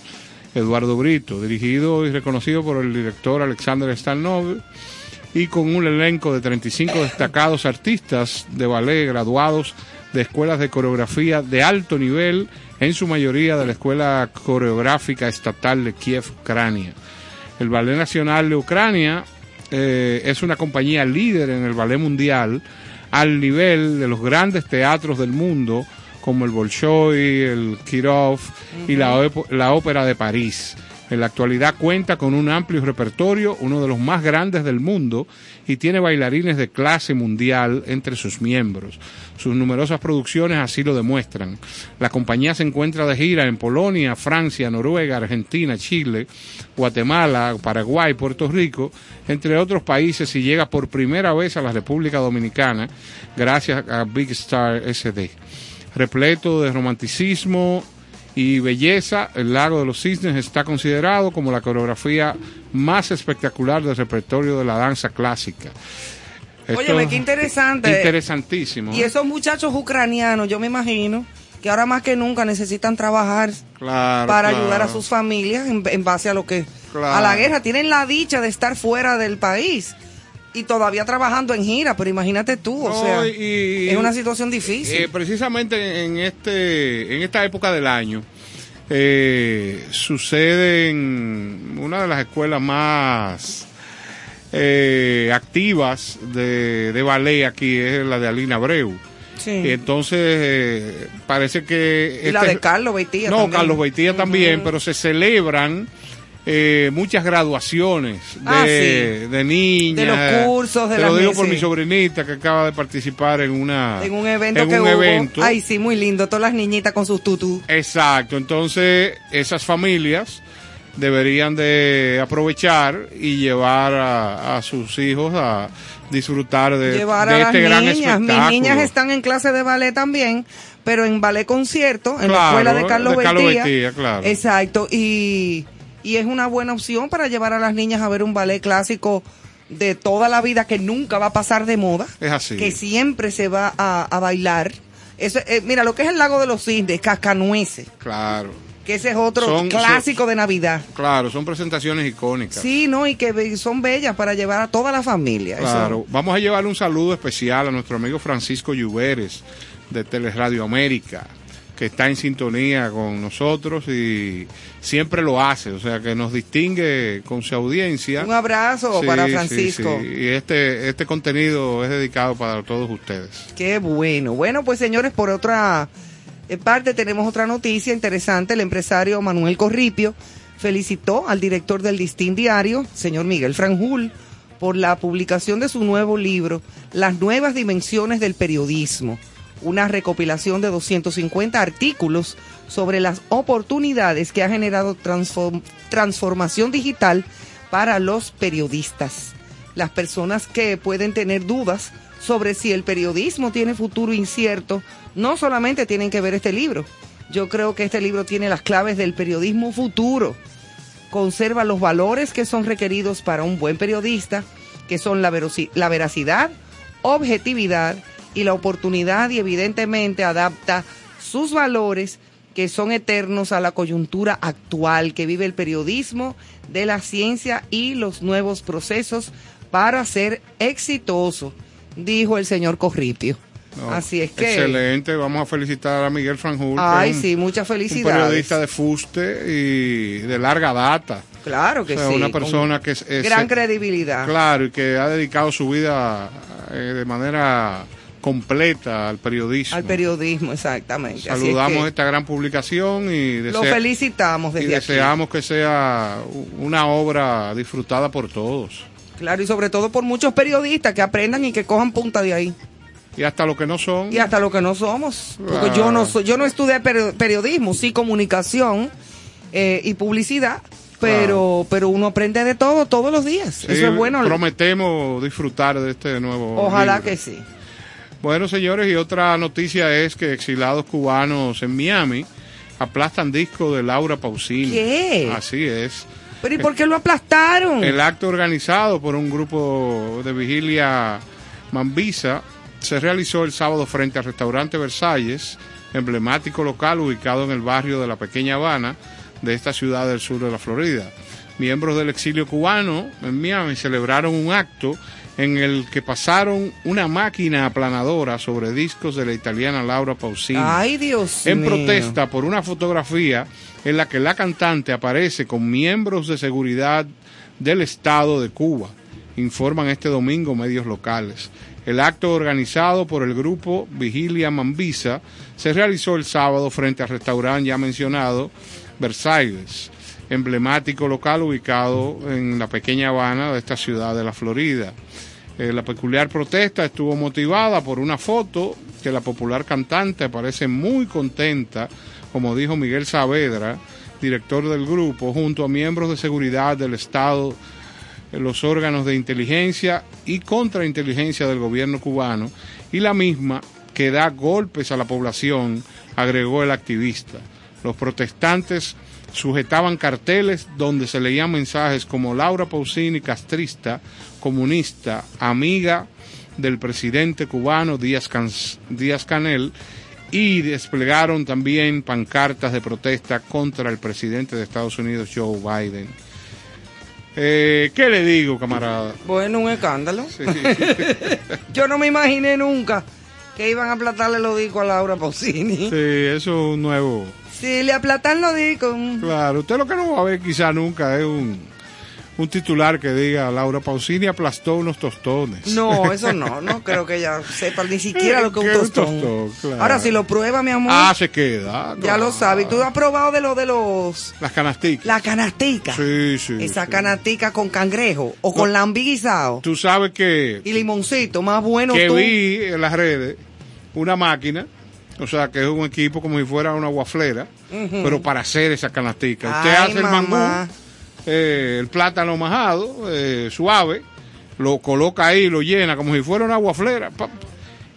Eduardo Brito, dirigido y reconocido por el director Alexander Stalnov y con un elenco de 35 destacados artistas de ballet graduados de escuelas de coreografía de alto nivel, en su mayoría de la Escuela Coreográfica Estatal de Kiev, Ucrania. El Ballet Nacional de Ucrania eh, es una compañía líder en el ballet mundial al nivel de los grandes teatros del mundo como el Bolshoi, el Kirov y la, la Ópera de París. En la actualidad cuenta con un amplio repertorio, uno de los más grandes del mundo, y tiene bailarines de clase mundial entre sus miembros. Sus numerosas producciones así lo demuestran. La compañía se encuentra de gira en Polonia, Francia, Noruega, Argentina, Chile, Guatemala, Paraguay, Puerto Rico, entre otros países, y llega por primera vez a la República Dominicana gracias a Big Star SD. Repleto de romanticismo y belleza, el Lago de los Cisnes está considerado como la coreografía más espectacular del repertorio de la danza clásica. Esto Óyeme, qué interesante. Interesantísimo. Y ¿eh? esos muchachos ucranianos, yo me imagino que ahora más que nunca necesitan trabajar Claro, para claro. ayudar a sus familias en, en base a lo que Claro. a la guerra tienen la dicha de estar fuera del país y todavía trabajando en gira, pero imagínate tú, o No, sea, y- es una situación difícil. Eh, precisamente en este en esta época del año eh, sucede en una de las escuelas más eh, activas de, de ballet aquí es la de Alina Abreu. Sí. Y entonces eh, parece que y la este- de Carlos Beitía no, también. Carlos Beitía también, pero se celebran eh, muchas graduaciones de, Ah, sí. de niñas. De los cursos, de Te las lo digo por sí. mi sobrinita que acaba de participar en una en un evento en que un hubo. evento. Ay, sí, muy lindo, todas las niñitas con sus tutú. Exacto, entonces esas familias deberían de aprovechar y llevar a, a sus hijos a disfrutar de, llevar de este las gran niñas. Mis espectáculo. niñas están en clase de ballet también, pero en ballet concierto, en la escuela de Carlos, de Carlos claro. Exacto, y, y es una buena opción para llevar a las niñas a ver un ballet clásico de toda la vida que nunca va a pasar de moda, Es así. que siempre se va a, a bailar. Eso, eh, mira, lo que es el lago de los cisnes, cascanueces. Claro. Que ese es otro Son- clásico de Navidad. Claro, son presentaciones icónicas. Sí, no, y que son bellas para llevar a toda la familia. Eso- Claro, vamos a llevarle un saludo especial a nuestro amigo Francisco Lluveres de Teleradio América, que está en sintonía con nosotros y siempre lo hace, o sea que nos distingue con su audiencia. Un abrazo Sí, para Francisco. sí. Y este, este contenido es dedicado para todos ustedes. Qué bueno. Bueno, pues señores, por otra eh, parte tenemos otra noticia interesante. El empresario Manuel Corripio felicitó al director del Distín Diario, señor Miguel Franjul, por la publicación de su nuevo libro, Las nuevas dimensiones del periodismo, una recopilación de 250 artículos sobre las oportunidades que ha generado transform- transformación digital para los periodistas. Las personas que pueden tener dudas sobre si el periodismo tiene futuro incierto, no solamente tienen que ver este libro. Yo creo que este libro tiene las claves del periodismo futuro. Conserva los valores que son requeridos para un buen periodista, que son la, la veracidad, objetividad y la oportunidad y evidentemente adapta sus valores que son eternos a la coyuntura actual que vive el periodismo de la ciencia y los nuevos procesos para ser exitoso, dijo el señor Corripio. No, Así es que... Excelente, vamos a felicitar a Miguel Franjul. Ay, un- sí, muchas Un felicidades. periodista de fuste y de larga data. Claro que O sea, sí. una persona que es, es- gran credibilidad. Claro, y que ha dedicado su vida eh, de manera completa al periodismo. Al periodismo, exactamente. Así es Saludamos que esta gran publicación y, Lo desea- felicitamos y aquí. deseamos que sea una obra disfrutada por todos. Claro, y sobre todo por muchos periodistas que aprendan y que cojan punta de ahí. Y hasta los que no son. Y hasta lo que no somos. Porque Ah. yo no soy, yo no estudié peri- periodismo, sí comunicación eh, y publicidad. Pero, pero uno aprende de todo todos los días. Sí, Eso es bueno. Prometemos disfrutar de este nuevo. Ojalá libro. que sí. Bueno, señores, y otra noticia es que exilados cubanos en Miami aplastan disco de Laura Pausini. ¿Qué? Así es. Pero ¿y por qué lo aplastaron? El acto organizado por un grupo de vigilia Mambisa se realizó el sábado frente al restaurante Versalles, emblemático local ubicado en el barrio de la Pequeña Habana de esta ciudad del sur de la Florida. Miembros del exilio cubano en Miami celebraron un acto en el que pasaron una máquina aplanadora sobre discos de la italiana Laura Pausini Ay, Dios en mío. protesta por una fotografía en la que la cantante aparece con miembros de seguridad del Estado de Cuba, informan este domingo medios locales. El acto organizado por el grupo Vigilia Mambisa se realizó el sábado frente al restaurante ya mencionado Versailles, emblemático local ubicado en la pequeña Habana de esta ciudad de la Florida. Eh, la peculiar protesta estuvo motivada por una foto que la popular cantante parece muy contenta, como dijo Miguel Saavedra, director del grupo, junto a miembros de seguridad del Estado, los órganos de inteligencia y contrainteligencia del gobierno cubano, y la misma que da golpes a la población, agregó el activista. Los protestantes sujetaban carteles donde se leían mensajes como Laura Pausini, castrista, comunista, amiga del presidente cubano Díaz, Can- Díaz Canel, y desplegaron también pancartas de protesta contra el presidente de Estados Unidos, Joe Biden. Eh, ¿Qué le digo, camarada? Bueno, un escándalo. Yo no me imaginé nunca que iban a aplatarle los discos a Laura Pausini. Sí, eso es un nuevo. Si le aplatan los discos. Claro, usted lo que no va a ver quizá nunca es un, un titular que diga Laura Pausini aplastó unos tostones. No, eso no, no creo que ella sepa ni siquiera lo que es ¿Qué un tostón. tostón? Claro. Ahora, si lo prueba, mi amor, Ah, se queda. ya lo sabe. ¿Y tú has probado de lo de los... Las canasticas. La canastica. Sí, sí. Esa sí. canastica con cangrejo o con lambi guisado Tú sabes que, y limoncito, más bueno que tú. vi en las redes una máquina, o sea, que es un equipo como si fuera una guaflera, pero para hacer esa canastica. Usted Ay, hace el mangú, eh, el plátano majado, eh, suave, lo coloca ahí, lo llena como si fuera una guaflera. pa.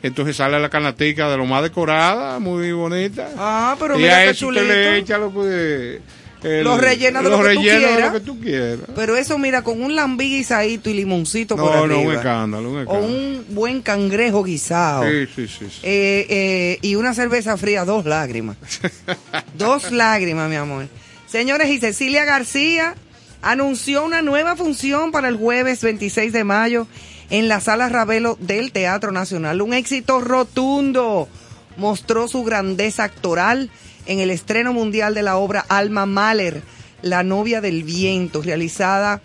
Entonces sale la canastica de lo más decorada, muy bonita. Ah, pero y mira a eso usted le echa lo que, el- Los rellena de los lo que de quieras. lo que tú quieras. Pero eso, mira, con un lambí guisadito y limoncito por No, no, arriba. un escándalo, un O escándalo. un buen cangrejo guisado. Sí, sí, sí. sí. Eh, eh, y una cerveza fría, dos lágrimas. dos lágrimas, mi amor. Señores, y Cecilia García anunció una nueva función para el jueves 26 de mayo en la Sala Ravelo del Teatro Nacional. Un éxito rotundo. Mostró su grandeza actoral en el estreno mundial de la obra Alma Mahler, La novia del viento, realizada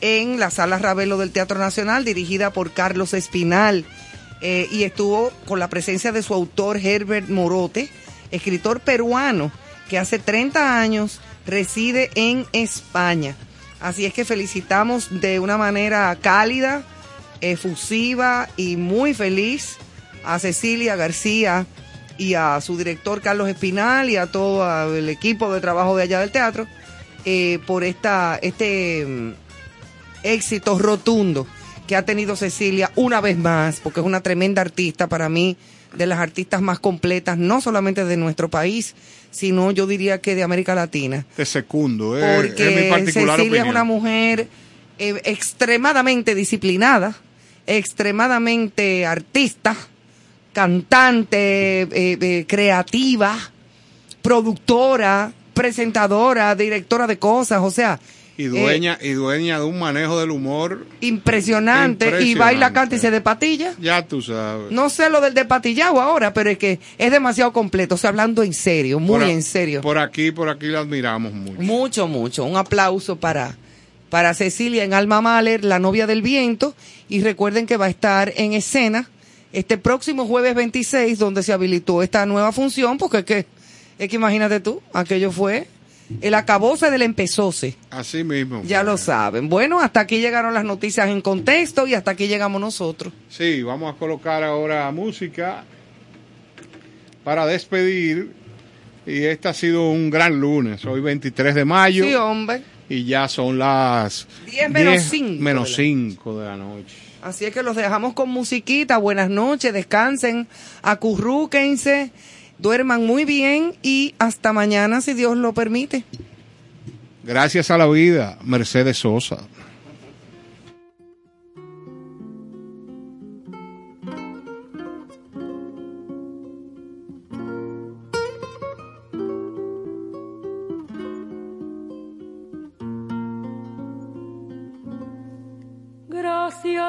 en la Sala Ravelo del Teatro Nacional, dirigida por Carlos Espinal. Eh, y estuvo con la presencia de su autor Herbert Morote, escritor peruano que hace 30 años reside en España. Así es que felicitamos de una manera cálida, efusiva y muy feliz a Cecilia García y a su director Carlos Espinal y a todo el equipo de trabajo de allá del teatro eh, por esta este mm, éxito rotundo que ha tenido Cecilia una vez más, porque es una tremenda artista para mí, de las artistas más completas, no solamente de nuestro país, sino yo diría que de América Latina. Te secundo, eh, Porque es mi particular Cecilia es una mujer eh, extremadamente disciplinada, extremadamente artista, cantante, eh, eh, creativa, productora, presentadora, directora de cosas, o sea, Y dueña, y dueña de un manejo del humor, impresionante, y baila, canta y se de patilla. ya tú sabes. No sé lo del despatillado ahora, pero es que es demasiado completo, o sea, hablando en serio, muy Por en serio. Por aquí, por aquí la admiramos mucho. Mucho, mucho. Un aplauso para, para Cecilia en Alma Mahler, la novia del viento. Y recuerden que va a estar en escena este próximo jueves 26, donde se habilitó esta nueva función, porque es que, es que imagínate tú, aquello fue el acabose del empezóse. Así mismo. Ya lo saben. Bueno, hasta aquí llegaron las noticias en contexto y hasta aquí llegamos nosotros. Sí, vamos a colocar ahora música para despedir. Y este ha sido un gran lunes, hoy 23 de mayo. Sí, hombre. Y ya son las 10 menos 10 cinco menos de la- 5 de la noche. Así es que los dejamos con musiquita. Buenas noches, descansen, acurrúquense, duerman muy bien y hasta mañana si Dios lo permite. Gracias a la vida, Mercedes Sosa.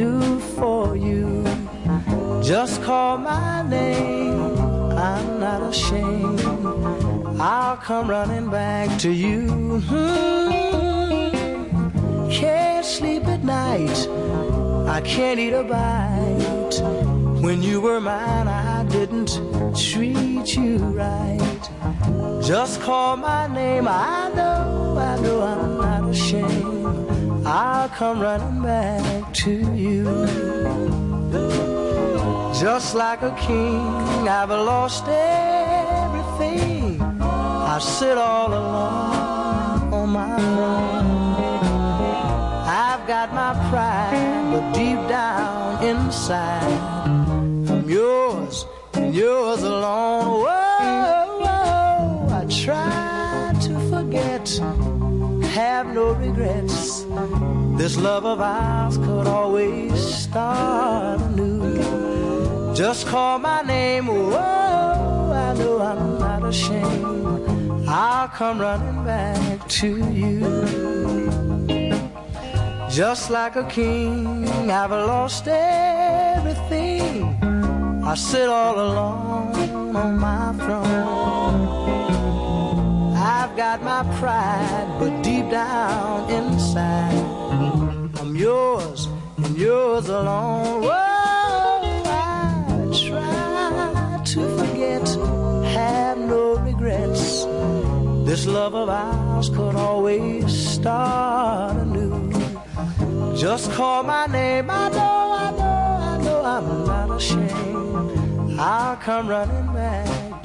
do for you. Just call my name, I'm not ashamed. I'll come running back to you. Hmm. Can't sleep at night, I can't eat a bite. When you were mine, I didn't treat you right. Just call my name, I know, I know I'm not ashamed. I'll come running back to you. Just like a king, I've lost everything. I sit all alone on my throne. I've got my pride, but deep down inside, I'm yours and yours alone. Whoa, whoa, I try to forget, have no regrets. This love of ours could always start anew. Just call my name, whoa, I know I'm not ashamed. I'll come running back to you. Just like a king, I've lost everything. I sit all alone on my throne. I've got my pride, but deep down inside, I'm yours and yours alone. Whoa, I try to forget, have no regrets. This love of ours could always start anew. Just call my name, I know, I know, I know I'm not ashamed. I'll come running back